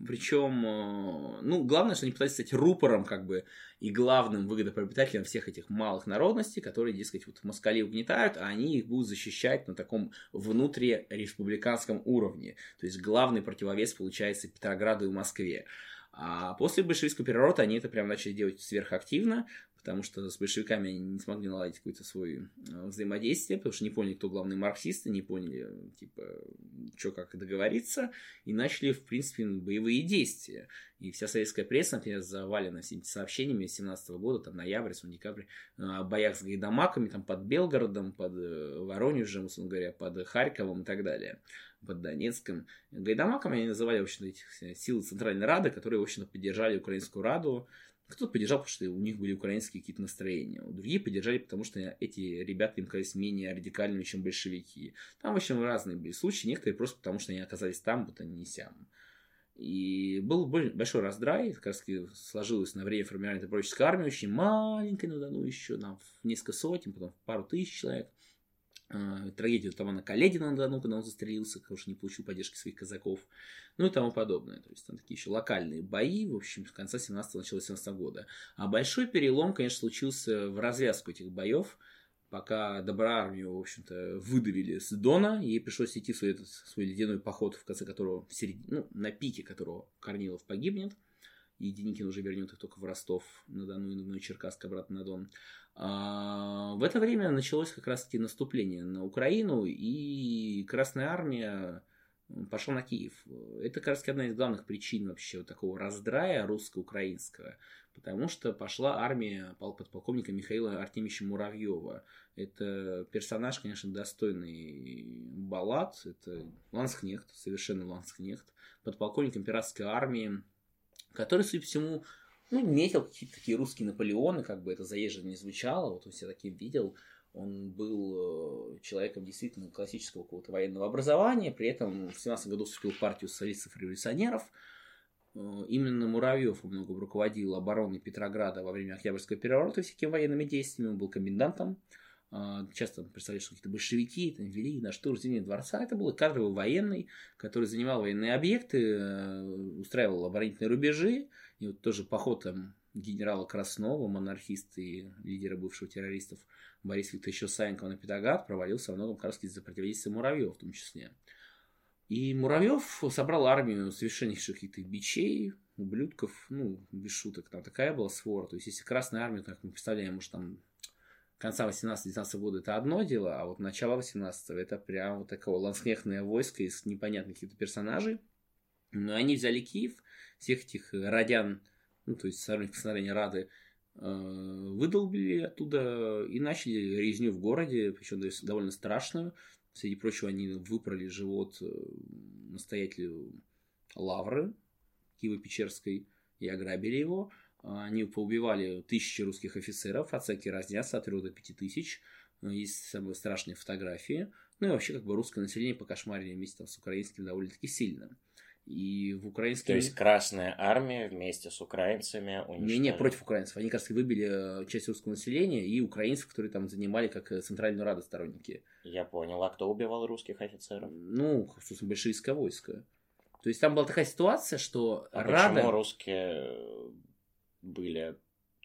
Причем, э, ну, главное, что они пытались стать рупором, как бы, и главным выгодоприобретателем всех этих малых народностей, которые, дескать, вот москали угнетают, а они их будут защищать на таком внутриреспубликанском уровне. То есть главный противовес получается Петрограду и Москве. А после большевистского переворота они это прям начали делать сверхактивно, потому что с большевиками они не смогли наладить какое-то свое э, взаимодействие, потому что не поняли, кто главный марксисты, не поняли, типа, что как договориться, и начали, в принципе, боевые действия. И вся советская пресса, например, завалена всеми сообщениями 17 года, там, ноябрь, декабрь, э, о боях с гайдамаками, там, под Белгородом, под э, Воронежем, условно говоря, под Харьковом и так далее под Донецком. Гайдамаками они называли, в общем этих силы Центральной Рады, которые, в общем поддержали Украинскую Раду, кто-то поддержал, потому что у них были украинские какие-то настроения. Другие поддержали, потому что эти ребята им казались менее радикальными, чем большевики. Там, в общем, разные были случаи. Некоторые просто потому, что они оказались там, будто не сям. И был большой раздрай, как раз сложилось на время формирования добровольческой армии, очень маленькой, ну да, ну еще там в несколько сотен, потом пару тысяч человек – Э, трагедию Тамана Каледина на Дону, когда он застрелился, потому что не получил поддержки своих казаков, ну и тому подобное. То есть там такие еще локальные бои, в общем, с конца 17-го, начала 17 -го года. А большой перелом, конечно, случился в развязку этих боев, пока Доброармию, в общем-то, выдавили с Дона, ей пришлось идти в свой, этот, свой ледяной поход, в конце которого, в середине, ну, на пике которого Корнилов погибнет, и Деникин уже вернет их только в Ростов на Дону и на Черкасск обратно на Дон. А, в это время началось как раз-таки наступление на Украину, и Красная Армия пошла на Киев. Это как раз одна из главных причин вообще такого раздрая русско-украинского, потому что пошла армия подполковника Михаила Артемьевича Муравьева. Это персонаж, конечно, достойный баллад, это Ланскнехт, совершенно Ланскнехт, подполковник императорской армии, который, судя по всему, ну, метил какие-то такие русские Наполеоны, как бы это заезженно не звучало, вот он себя таким видел. Он был э, человеком действительно классического какого-то военного образования, при этом в 17 году вступил в партию социалистов-революционеров. Э, именно Муравьев много руководил обороной Петрограда во время Октябрьского переворота всякими военными действиями, он был комендантом. Э, часто представляли, что какие-то большевики там, вели на штурм Зимнего дворца. Это был кадровый военный, который занимал военные объекты, устраивал оборонительные рубежи, и вот тоже поход генерала Краснова, монархиста и лидера бывшего террористов Бориса Викторовича Саенкова на Петроград провалился во многом как раз из-за противодействия Муравьева в том числе. И Муравьев собрал армию совершеннейших каких-то бичей, ублюдков, ну, без шуток, там такая была свора. То есть, если Красная Армия, как мы представляем, может, там конца 18-19 года это одно дело, а вот начало 18-го это прям вот такое ланскнехтное войско из непонятных каких-то персонажей. Но они взяли Киев, всех этих радян, ну, то есть постановления Рады, э, выдолбили оттуда и начали резню в городе, причем довольно страшную. Среди прочего, они выпрали живот э, настоятелю Лавры Киево-Печерской и ограбили его. Они поубивали тысячи русских офицеров, оценки разнятся от 3 до 5 тысяч. Есть самые страшные фотографии. Ну и вообще, как бы русское население покошмарили вместе там, с украинским довольно-таки сильно. И в украинском... То есть Красная Армия вместе с украинцами уничтожила... Не, не, против украинцев. Они, кажется, выбили э, часть русского населения и украинцев, которые там занимали как э, Центральную Раду сторонники. Я понял. А кто убивал русских офицеров? Ну, собственно, большевистское войско. То есть там была такая ситуация, что а Рада... почему русские были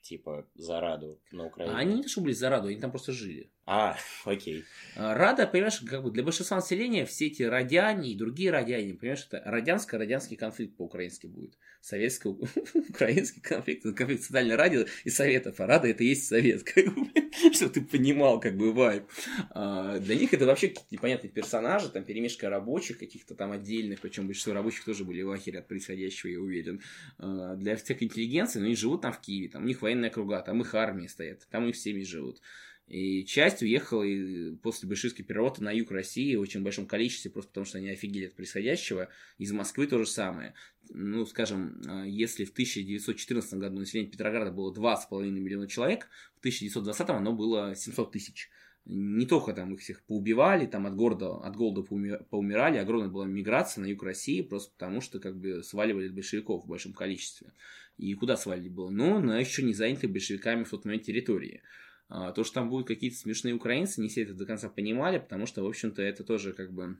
типа за Раду на Украине? А они не то, что были за Раду, они там просто жили. А, окей. А, Рада, понимаешь, как бы для большинства населения все эти радяне и другие радяне, понимаешь, это радянско-радянский конфликт по-украински будет. Советско-украинский конфликт, это конфликт социальной радио и советов, а Рада это и есть совет, чтобы ты понимал, как бы, вайб. А, для них это вообще какие-то непонятные персонажи, там, перемешка рабочих каких-то там отдельных, причем большинство рабочих тоже были в ахере от происходящего, я уверен. А, для всех интеллигенции, но они живут там в Киеве, там у них военная круга, там их армии стоят, там их семьи живут. И часть уехала и после большевистского переворота на юг России в очень большом количестве, просто потому что они офигели от происходящего. Из Москвы то же самое. Ну, скажем, а, если в 1914 году население Петрограда было 2,5 миллиона человек, в 1920 оно было 700 тысяч. Не только там их всех поубивали, там от города, от голода поумирали, огромная была миграция на юг России, просто потому что как бы сваливали большевиков в большом количестве. И куда свалили было? Ну, на еще не занятой большевиками в тот момент территории. А, то, что там будут какие-то смешные украинцы, не все это до конца понимали, потому что, в общем-то, это тоже как бы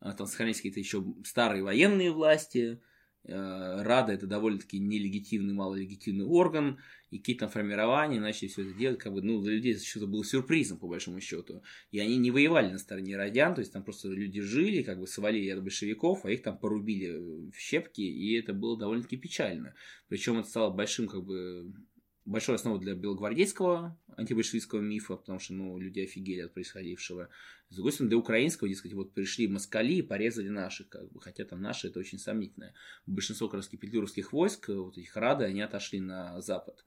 а, там сохранились какие-то еще старые военные власти, а, Рада это довольно-таки нелегитимный, малолегитимный орган, и какие-то формирования начали все это делать, как бы, ну, для людей что-то было сюрпризом, по большому счету. И они не воевали на стороне радян, то есть там просто люди жили, как бы свалили от большевиков, а их там порубили в щепки, и это было довольно-таки печально. Причем это стало большим, как бы, большой основой для белогвардейского антибольшевистского мифа, потому что, ну, люди офигели от происходившего. С другой стороны, для украинского, дескать, вот пришли москали и порезали наших, как бы, хотя там наши, это очень сомнительно. Большинство как раз войск, вот этих рады, они отошли на запад.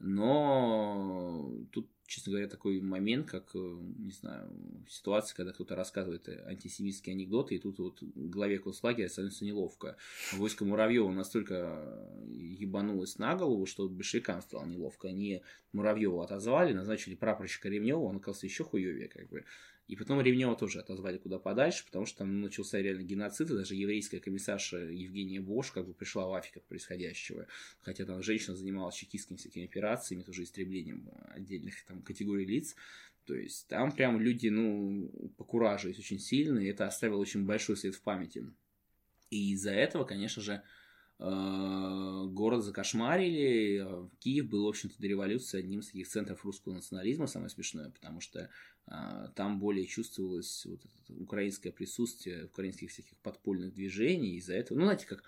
Но тут честно говоря, такой момент, как, э, не знаю, ситуация, когда кто-то рассказывает антисемитские анекдоты, и тут вот главе концлагеря становится неловко. Войско Муравьева настолько ебанулось на голову, что большевикам стало неловко. Они Муравьева отозвали, назначили прапорщика Ремнева, он оказался еще хуевее, как бы. И потом Ревнева тоже отозвали куда подальше, потому что там начался реально геноцид, и даже еврейская комиссарша Евгения Бош как бы пришла в афиг происходящего. Хотя там женщина занималась чекистскими всякими операциями, тоже истреблением отдельных там категорий лиц. То есть там прям люди, ну, покуражились очень сильно, и это оставило очень большой след в памяти. И из-за этого, конечно же, Э, город закошмарили. Э, Киев был, в общем-то, до революции одним из таких центров русского национализма, самое смешное, потому что а, там более чувствовалось вот это украинское присутствие украинских всяких подпольных движений. Из-за этого, ну, знаете, как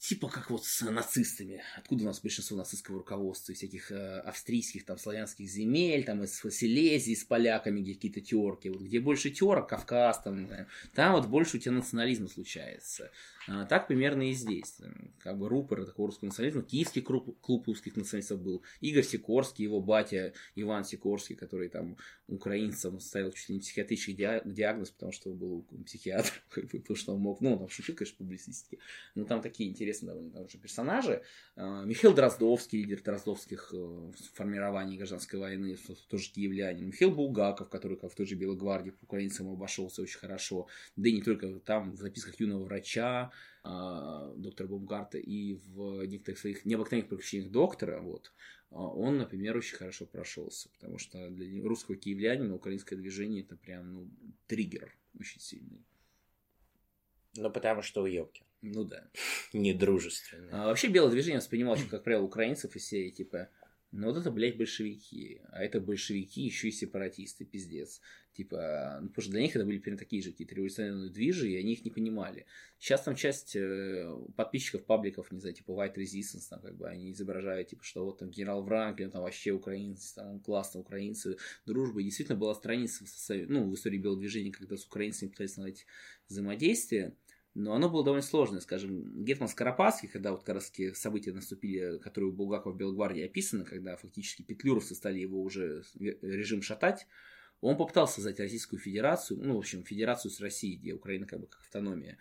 типа как вот с нацистами. Откуда у нас большинство нацистского руководства, всяких э, австрийских, там, славянских земель, там, из Силезии с поляками, где какие-то терки. Вот где больше терок, Кавказ, там, там вот больше у тебя национализма случается. А, так примерно и здесь. Как бы рупор такого русского национализма. Киевский клуб, клуб русских националистов был. Игорь Сикорский, его батя Иван Сикорский, который там украинцам ставил чуть ли не психиатрический диагноз, потому что был психиатр, потому что он мог, ну, он там шутил, конечно, публицистики. Но там такие интересные довольно там, персонажи. А, Михаил Дроздовский, лидер Дроздовских э, формирований гражданской войны, тоже киевлянин. Михаил Булгаков, который как в той же Белой гвардии украинцам обошелся очень хорошо. Да и не только там, в записках юного врача, доктора Бумгарта и в некоторых своих необыкновенных приключениях доктора, вот, а, он, например, очень хорошо прошелся, потому что для русского киевлянина украинское движение это прям, ну, триггер очень сильный. Ну, потому что уебки. Ну да. Недружественно. А, вообще белое движение воспринималось, как правило, украинцев и все, типа, ну вот это, блядь, большевики. А это большевики еще и сепаратисты, пиздец. Типа, ну, потому что для них это были примерно такие же какие-то революционные движи, и они их не понимали. Сейчас там часть э, подписчиков пабликов, не знаю, типа White Resistance, там как бы они изображают, типа, что вот там генерал Вранклин, там вообще украинцы, там классно украинцы, дружба. И действительно была страница ну, в истории белого движения, когда с украинцами пытались наладить взаимодействие. Но оно было довольно сложное, скажем, Гетман Скоропадский, когда вот раз события наступили, которые у Булгакова в Белгвардии описаны, когда фактически петлюровцы стали его уже режим шатать, он попытался создать Российскую Федерацию, ну, в общем, Федерацию с Россией, где Украина как бы как автономия.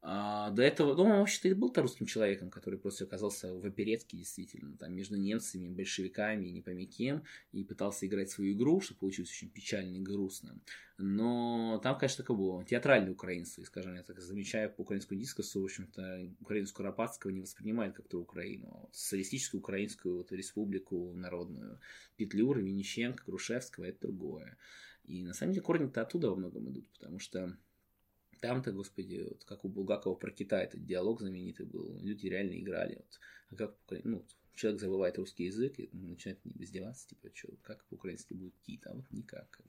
А до этого, ну, он вообще-то и был-то русским человеком, который просто оказался в оперетке, действительно, там, между немцами, большевиками не пойми кем, и пытался играть свою игру, что получилось очень печально и грустно. Но там, конечно, такое было театральное украинство, и, скажем, я так замечаю по украинскому дискурсу, в общем-то, Украину Скоропадского не воспринимает как ту Украину, а вот социалистическую украинскую вот, республику народную, Петлюры, Винниченко, Крушевского, это другое. И на самом деле корни-то оттуда во многом идут, потому что там-то, господи, вот как у Булгакова про Китай этот диалог знаменитый был, люди реально играли. Вот. А как, ну, человек забывает русский язык и начинает издеваться, типа, что, как по-украински будет кит, а вот никак.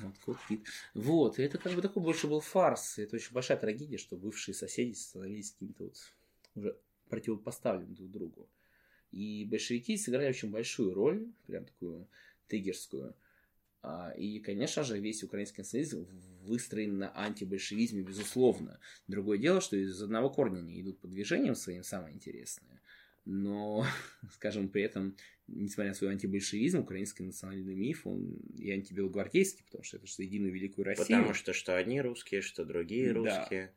Вот, кот кит. Вот, и это как бы такой больше был фарс. Это очень большая трагедия, что бывшие соседи становились какими-то вот уже противопоставлены друг другу. И большевики сыграли очень большую роль, прям такую триггерскую. А, и, конечно же, весь украинский национализм выстроен на антибольшевизме, безусловно. Другое дело, что из одного корня они идут по движениям своим, самое интересное. Но, скажем, при этом, несмотря на свой антибольшевизм, украинский национальный миф, он и антибелогвардейский, потому что это же единую великую Россию. Потому что что одни русские, что другие русские. Да.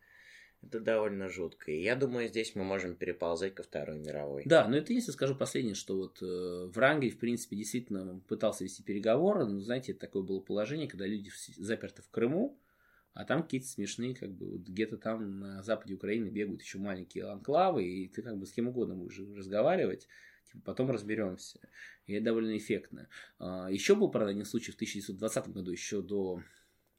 Это довольно жутко. И я думаю, здесь мы можем переползать ко Второй мировой. Да, но это если скажу последнее, что вот э, Врангель, в принципе, действительно пытался вести переговоры, но, знаете, такое было положение, когда люди заперты в Крыму, а там какие-то смешные, как бы, вот где-то там на западе Украины бегают еще маленькие анклавы, и ты как бы с кем угодно будешь разговаривать, типа, потом разберемся. И это довольно эффектно. А, еще был, правда, один случай в 1920 году, еще до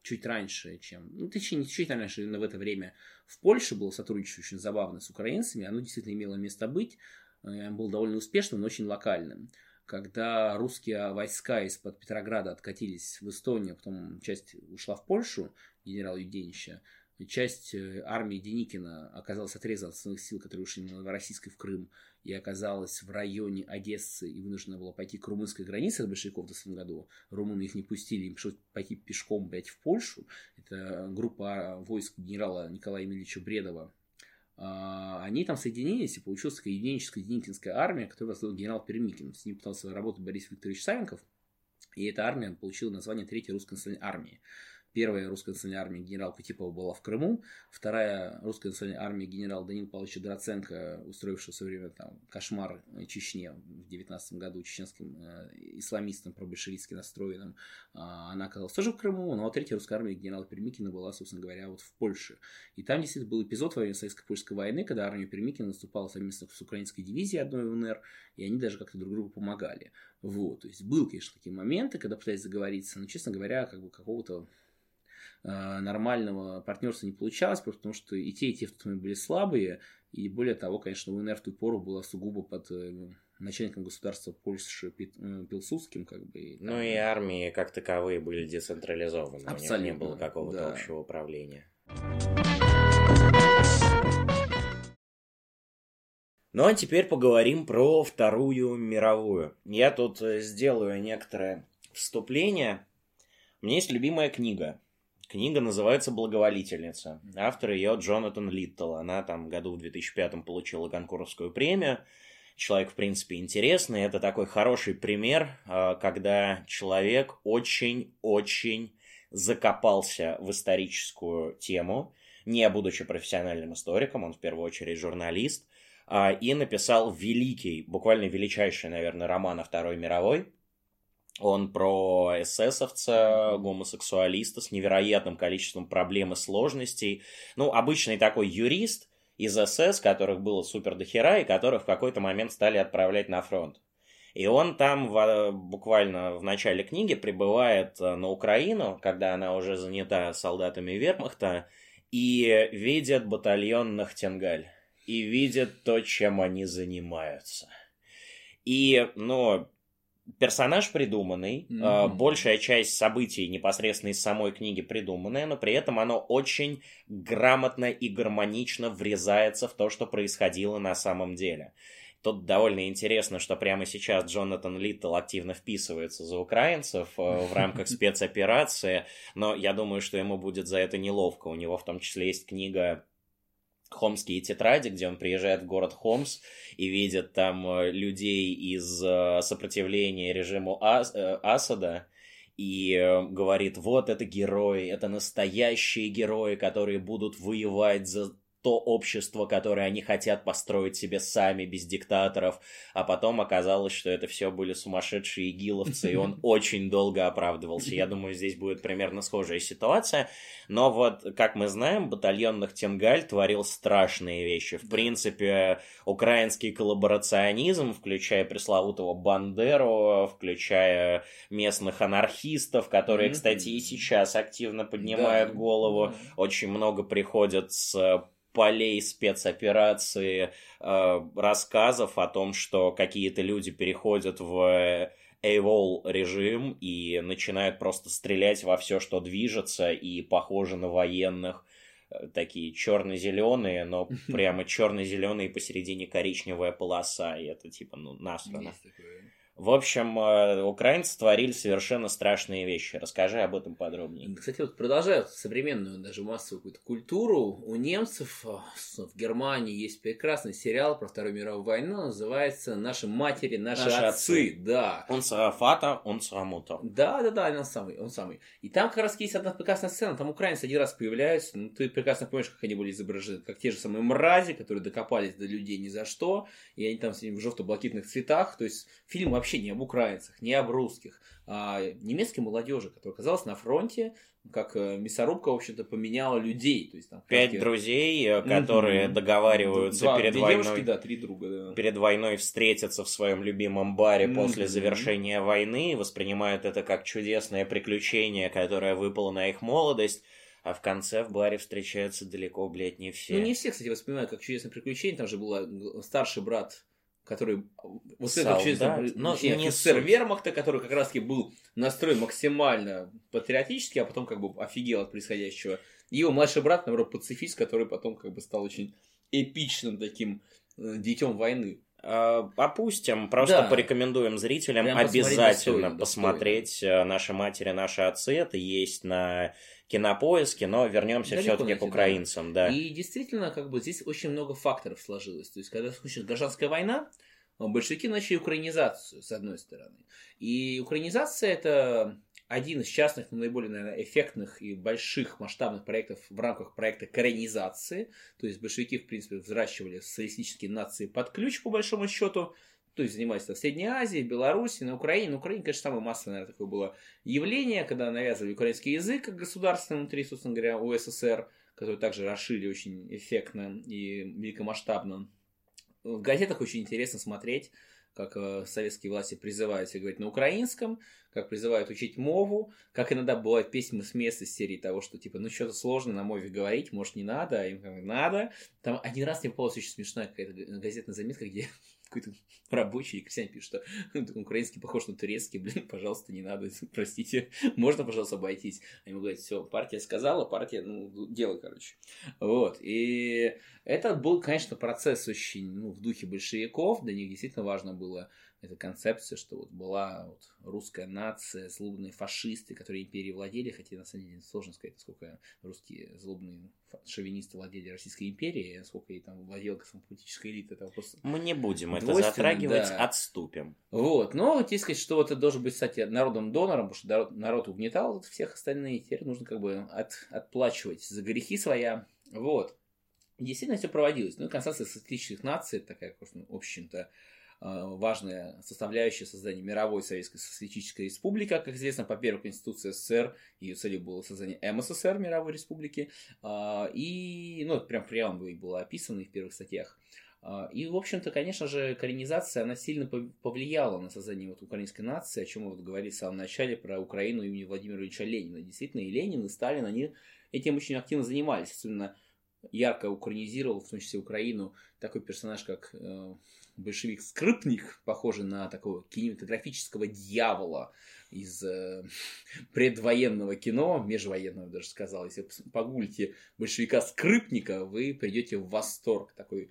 чуть раньше, чем, ну, точнее, не чуть раньше, но в это время в Польше было сотрудничество очень забавно с украинцами, оно действительно имело место быть, э, было довольно успешным, но очень локальным. Когда русские войска из-под Петрограда откатились в Эстонию, потом часть ушла в Польшу, генерал Юденича, часть э, армии Деникина оказалась отрезана от основных сил, которые ушли на Новороссийской в Крым, и оказалась в районе Одессы и вынуждена была пойти к румынской границе от большевиков в 20 году. Румыны их не пустили, им пришлось пойти пешком, блядь, в Польшу. Это группа войск генерала Николая Емельевича Бредова. А, они там соединились, и получилась такая единическая Деникинская армия, которую возглавил генерал Перемикин. С ним пытался работать Борис Викторович Савенков. И эта армия получила название Третьей русской национальной армии. Первая русская национальная армия генерал Кутипова была в Крыму, вторая русская национальная армия генерал Данил Павловича Драценко, устроившего в свое время там кошмар Чечне в 19 году чеченским э, исламистам пробольшевистски настроенным, э, она оказалась тоже в Крыму, ну а третья русская армия генерала Перемикина была, собственно говоря, вот в Польше. И там действительно был эпизод во время Советско-Польской войны, когда армия Перемикина наступала совместно с украинской дивизией одной ВНР, и они даже как-то друг другу помогали. Вот, то есть был, конечно, такие моменты, когда пытались заговориться, но, честно говоря, как бы какого-то нормального партнерства не получалось, просто потому что и те, и те в тот момент были слабые, и более того, конечно, УНР в ту пору была сугубо под э, начальником государства Польши э, Пилсудским, как бы. Ну и армии как таковые были децентрализованы, Абсолютно, у них не было какого-то да. общего управления. Ну а теперь поговорим про Вторую мировую. Я тут сделаю некоторое вступление. У меня есть любимая книга Книга называется «Благоволительница». Автор ее Джонатан Литтл. Она там году в 2005 получила Гонкуровскую премию. Человек, в принципе, интересный. Это такой хороший пример, а, когда человек очень-очень закопался в историческую тему, не будучи профессиональным историком, он в первую очередь журналист, а, и написал великий, буквально величайший, наверное, роман о Второй мировой – он про эсэсовца, гомосексуалиста с невероятным количеством проблем и сложностей. Ну, обычный такой юрист из СС, которых было супер дохера, и которых в какой-то момент стали отправлять на фронт. И он там в, буквально в начале книги прибывает э, на Украину, когда она уже занята солдатами вермахта, и видит батальон Нахтенгаль. И видит то, чем они занимаются. И, ну, персонаж придуманный, mm-hmm. большая часть событий непосредственно из самой книги придуманная, но при этом оно очень грамотно и гармонично врезается в то, что происходило на самом деле. Тут довольно интересно, что прямо сейчас Джонатан Литтл активно вписывается за украинцев э, в рамках спецоперации, но я думаю, что ему будет за это неловко. У него в том числе есть книга хомские тетради, где он приезжает в город Хомс и видит там э, людей из э, сопротивления режиму Ас э, Асада, и говорит, вот это герои, это настоящие герои, которые будут воевать за то общество, которое они хотят построить себе сами, без диктаторов. А потом оказалось, что это все были сумасшедшие игиловцы, и он очень долго оправдывался. Я думаю, здесь будет примерно схожая ситуация. Но вот, как мы знаем, батальон Нахтенгаль творил страшные вещи. В принципе, украинский коллаборационизм, включая пресловутого Бандеру, включая местных анархистов, которые, кстати, и сейчас активно поднимают голову, очень много приходят с полей спецоперации, э, рассказов о том, что какие-то люди переходят в AWOL режим и начинают просто стрелять во все, что движется, и похожи на военных. Э, такие черно-зеленые, но прямо черно-зеленые посередине коричневая полоса, и это типа, ну, насрано. В общем, э, украинцы творили совершенно страшные вещи. Расскажи об этом подробнее. Кстати, вот продолжают современную даже массовую какую-то культуру. У немцев э, в Германии есть прекрасный сериал про Вторую мировую войну, называется «Наши матери, наши, наши отцы». отцы. Да. Он сарафата, он сарамута. Да, да, да, он самый, он самый. И там как раз есть одна прекрасная сцена, там украинцы один раз появляются, ну, ты прекрасно помнишь, как они были изображены, как те же самые мрази, которые докопались до людей ни за что, и они там с ними в желто-блакитных цветах, то есть фильм вообще не об украинцах, не об русских, а немецкой молодежи, которая оказалась на фронте, как э, мясорубка, в общем-то, поменяла людей. То есть, там, Пять друзей, э, которые угу. договариваются Два, перед войной. Девушки, да, три друга, да. Перед войной встретиться в своем любимом баре угу. после завершения войны, воспринимают это как чудесное приключение, которое выпало на их молодость. А в конце в баре встречаются далеко, блядь, не все. Ну, не все, кстати, воспринимают как чудесное приключение. Там же был старший брат который вот это вообще но не офицер вермахта, который как раз таки был настроен максимально патриотически, а потом как бы офигел от происходящего. И его младший брат, наоборот, пацифист, который потом как бы стал очень эпичным таким э, детем войны. А, опустим, просто да. порекомендуем зрителям Прям обязательно посмотреть достойно. Э, «Наши матери, наши отцы». Это есть на кинопоиске, но вернемся все-таки к украинцам, да. да. И действительно, как бы здесь очень много факторов сложилось. То есть, когда случилась гражданская война, большевики начали украинизацию, с одной стороны. И украинизация это один из частных, но наиболее, наверное, эффектных и больших масштабных проектов в рамках проекта коренизации. То есть большевики, в принципе, взращивали социалистические нации под ключ, по большому счету. То есть занимались в Средней Азии, Беларуси, на Украине. На Украине, конечно, самое массовое, наверное, такое было явление, когда навязывали украинский язык как государственный внутри, собственно говоря, УССР, который также расширили очень эффектно и великомасштабно. В газетах очень интересно смотреть как э, советские власти призывают всех говорить на украинском, как призывают учить мову, как иногда бывают письма с места из серии того, что типа, ну что-то сложно на мове говорить, может не надо, а им как надо. Там один раз мне попалась очень смешная какая-то газетная заметка, где какой-то рабочий крестьян пишет, что «Ну, украинский похож на турецкий, блин, пожалуйста, не надо, простите, можно, пожалуйста, обойтись. А ему говорят, все, партия сказала, партия, ну, дело, короче. Вот, и это был, конечно, процесс очень, ну, в духе большевиков, для них действительно важно было эта концепция, что вот была вот русская нация, злобные фашисты, которые империей владели, хотя на самом деле сложно сказать, сколько русские злобные шовинисты владели Российской империей, сколько ей там владела космополитическая элита. Это вопрос Мы не будем это затрагивать, да. отступим. Вот, но вот сказать, что вот это должен быть, кстати, народным донором, потому что народ, народ угнетал всех остальных, теперь нужно как бы от, отплачивать за грехи своя. Вот. Действительно все проводилось. Ну и конституция социалистических наций, такая, в общем-то, важная составляющая создания мировой Советской Социалистической Республики, как известно, по первой Конституции СССР, ее целью было создание МССР, Мировой Республики, э, и, ну, это прям прямо было описано в первых статьях. Э, и, в общем-то, конечно же, коренизация, она сильно повлияла на создание вот украинской нации, о чем мы вот говорили в самом начале про Украину имени Владимира Ильича Ленина. Действительно, и Ленин, и Сталин, они этим очень активно занимались. Особенно ярко украинизировал, в том числе Украину, такой персонаж, как большевик Скрипник, похожий на такого кинематографического дьявола из э, предвоенного кино, межвоенного даже сказал. Если погулите большевика Скрипника, вы придете в восторг. Такой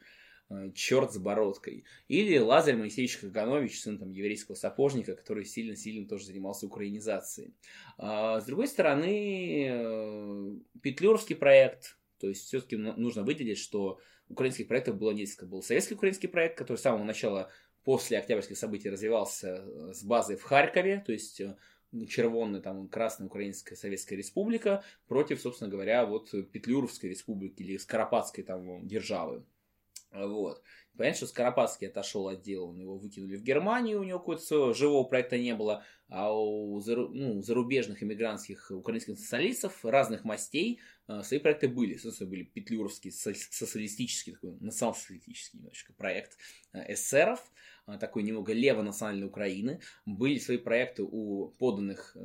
э, черт с бородкой. Или Лазарь Моисеевич Каганович, сын там еврейского сапожника, который сильно-сильно тоже занимался украинизацией. А, с другой стороны, э, Петлюрский проект, то есть все-таки нужно выделить, что украинских проектов было несколько. Был советский украинский проект, который с самого начала после октябрьских событий развивался э, с базой в Харькове, то есть э, червонная, там, красная Украинская Советская Республика против, собственно говоря, вот Петлюровской Республики или Скоропадской там державы. Вот. Понятно, что Скоропадский отошел от дела, его выкинули в Германию, у него какого-то живого проекта не было, а у ну, зарубежных иммигрантских украинских социалистов разных мастей э, свои проекты были. Собственно, были петлюровский социалистический, такой национал-социалистический немножечко проект э, эсеров, э, такой немного лево-национальной Украины. Были свои проекты у поданных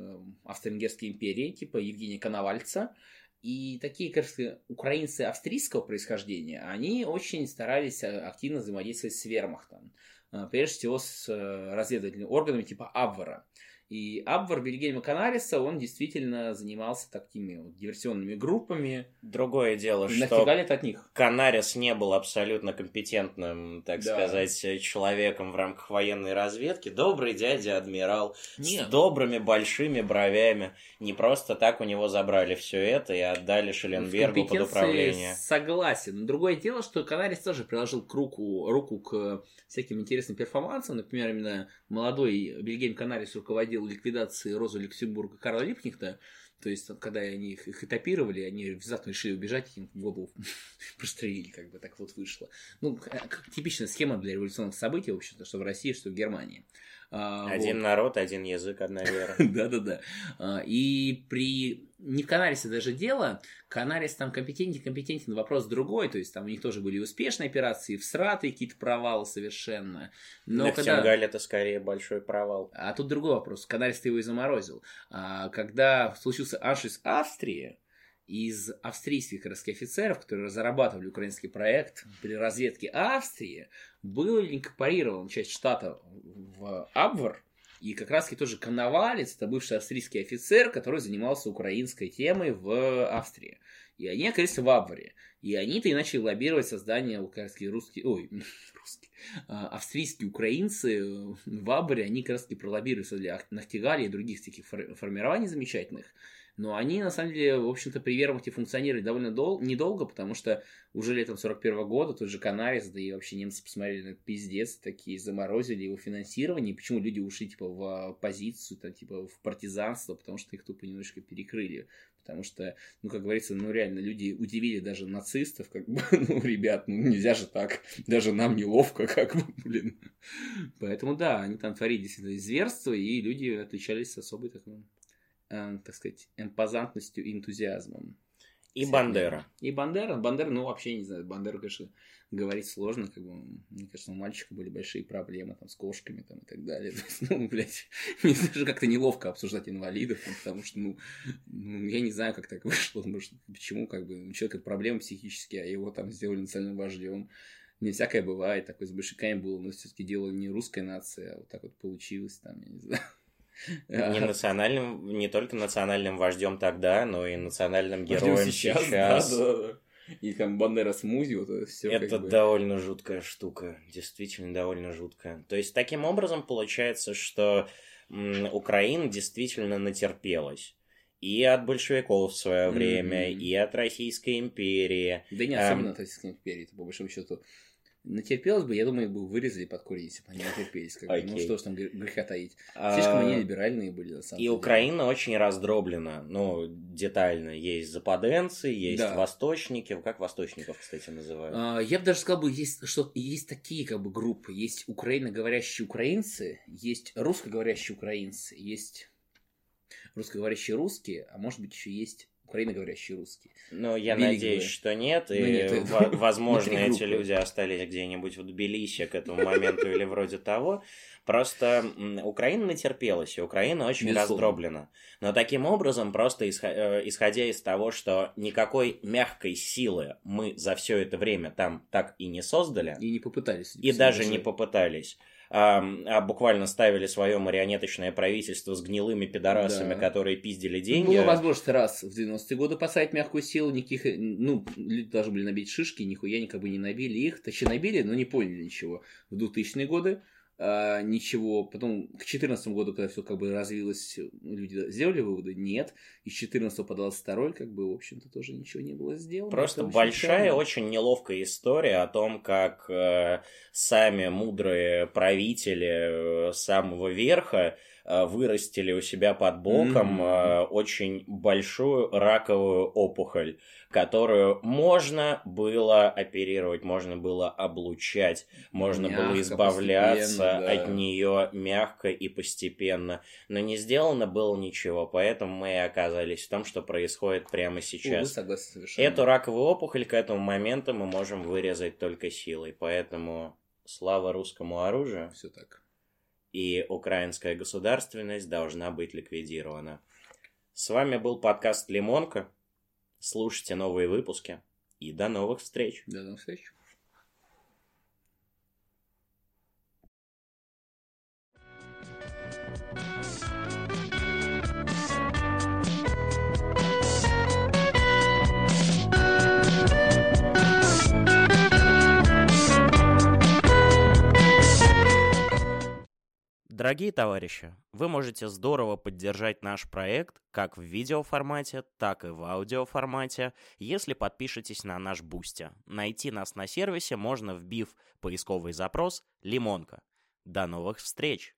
Австро-Венгерской империи, типа Евгения Коновальца, И такие, кажется, украинцы австрийского происхождения, они очень старались э, активно взаимодействовать с вермахтом. Э, прежде всего с э, разведывательными органами типа Абвара. И Абвар Вильгельма Канариса, он действительно занимался такими вот диверсионными группами. Другое дело, что от них. Канарис не был абсолютно компетентным, так да. сказать, человеком в рамках военной разведки. Добрый дядя адмирал Нет. с добрыми большими бровями. Не просто так у него забрали все это и отдали Шелленбергу под управление. Согласен. Другое дело, что Канарис тоже приложил к руку, руку к всяким интересным перформансам. Например, именно молодой Вильгельм Канарис руководил ликвидации Розы Люксембурга Карла Липкнехта. То есть, когда они их, их этапировали, они внезапно решили убежать, им голову прострелили, как бы так вот вышло. Ну, типичная схема для революционных событий, в общем-то, что в России, что в Германии. А, один вот. народ, один язык, одна вера. Да-да-да. А, и при... Не в Канарисе даже дело. Канарис там компетентен, компетентен, вопрос другой. То есть там у них тоже были успешные операции, в Сраты какие-то провалы совершенно. Но когда... это скорее большой провал. А тут другой вопрос. Канарис ты его и заморозил. А, когда случился аншлюс Австрии, из австрийских городских офицеров, которые разрабатывали украинский проект при разведке Австрии, был инкорпорирован часть штата в Абвар, и как раз таки тоже Коновалец, это бывший австрийский офицер, который занимался украинской темой в Австрии. И они оказались в Абваре. И они-то и начали лоббировать создание украинские русские, ой, русские, а, австрийские украинцы в Абваре, они как раз таки пролоббировали для Нахтигали и других таких формирований замечательных. Но они, на самом деле, в общем-то, при вермахте функционировали довольно дол- недолго, потому что уже летом 41 -го года тот же Канарис, да и вообще немцы посмотрели на пиздец, такие заморозили его финансирование. Почему люди ушли, типа, в оппозицию, там, типа, в партизанство, потому что их тупо немножко перекрыли. Потому что, ну, как говорится, ну, реально, люди удивили даже нацистов, как бы, ну, ребят, ну, нельзя же так, даже нам неловко, как бы, блин. Поэтому, да, они там творили действительно зверство, и люди отличались особой такой э, так сказать, эмпозантностью и энтузиазмом. И Бандера. И Бандера. Бандера, ну, вообще не знаю. Бандера, конечно, говорить сложно. Как бы, мне кажется, у мальчика были большие проблемы там, с кошками там, и так далее. То есть, ну, блядь, мне даже как-то неловко обсуждать инвалидов, ну, потому что, ну, ну, я не знаю, как так вышло. Может, почему, как бы, у человека проблемы психические, а его там сделали национальным вождем. Не всякое бывает, такой с большиками было, но все-таки дело не русская нация, а вот так вот получилось, там, я не знаю. Не национальным, не только национальным вождем тогда, но и национальным героем сейчас. сейчас. Да, да, да. И там Бандера смузи, вот это все. Это бы... довольно жуткая штука, действительно довольно жуткая. То есть таким образом получается, что м, Украина действительно натерпелась и от большевиков в свое время, mm-hmm. и от Российской империи. Да не особенно от Российской империи, это по большому счету Натерпелось бы, я думаю, бы вырезали под корень, если бы они натерпелись. Как okay. бы. Ну что ж там греха таить. Слишком они либеральные были, на самом И деле. Украина очень раздроблена. Ну, детально. Есть западенцы, есть да. восточники. Как восточников, кстати, называют? А, я бы даже сказал, бы, есть, что есть такие как бы группы. Есть украиноговорящие украинцы, есть русскоговорящие украинцы, есть русскоговорящие русские, а может быть еще есть украиноговорящие русские. Ну, я надеюсь, что нет, и, ну, нет, возможно, эти люди остались где-нибудь в Тбилиси к этому моменту или вроде того. Просто Украина натерпелась, и Украина очень Безусловно. раздроблена. Но таким образом, просто э, исходя из того, что никакой мягкой силы мы за все это время там так и не создали. И не попытались. И даже не попытались а, буквально ставили свое марионеточное правительство с гнилыми пидорасами, да. которые пиздили деньги. Было возможность раз в 90-е годы поставить мягкую силу, никаких, ну, люди должны были набить шишки, нихуя никак не набили их, точнее набили, но не поняли ничего. В 2000-е годы а, ничего. Потом к 2014 году, когда все как бы развилось, люди сделали выводы, нет. Из 14 по 22 как бы, в общем-то, тоже ничего не было сделано. Просто Это большая, очень, очень неловкая история о том, как э, сами мудрые правители э, самого верха Э, вырастили у себя под боком mm-hmm. очень большую раковую опухоль, которую можно было оперировать, можно было облучать, можно мягко, было избавляться да. от нее мягко и постепенно. Но не сделано было ничего, поэтому мы и оказались в том, что происходит прямо сейчас. Увы, согласен совершенно. Эту раковую опухоль к этому моменту мы можем вырезать только силой, поэтому слава русскому оружию. Все так и украинская государственность должна быть ликвидирована. С вами был подкаст «Лимонка». Слушайте новые выпуски. И до новых встреч. До новых встреч. Дорогие товарищи, вы можете здорово поддержать наш проект как в видеоформате, так и в аудиоформате, если подпишетесь на наш Бусти. Найти нас на сервисе можно, вбив поисковый запрос «Лимонка». До новых встреч!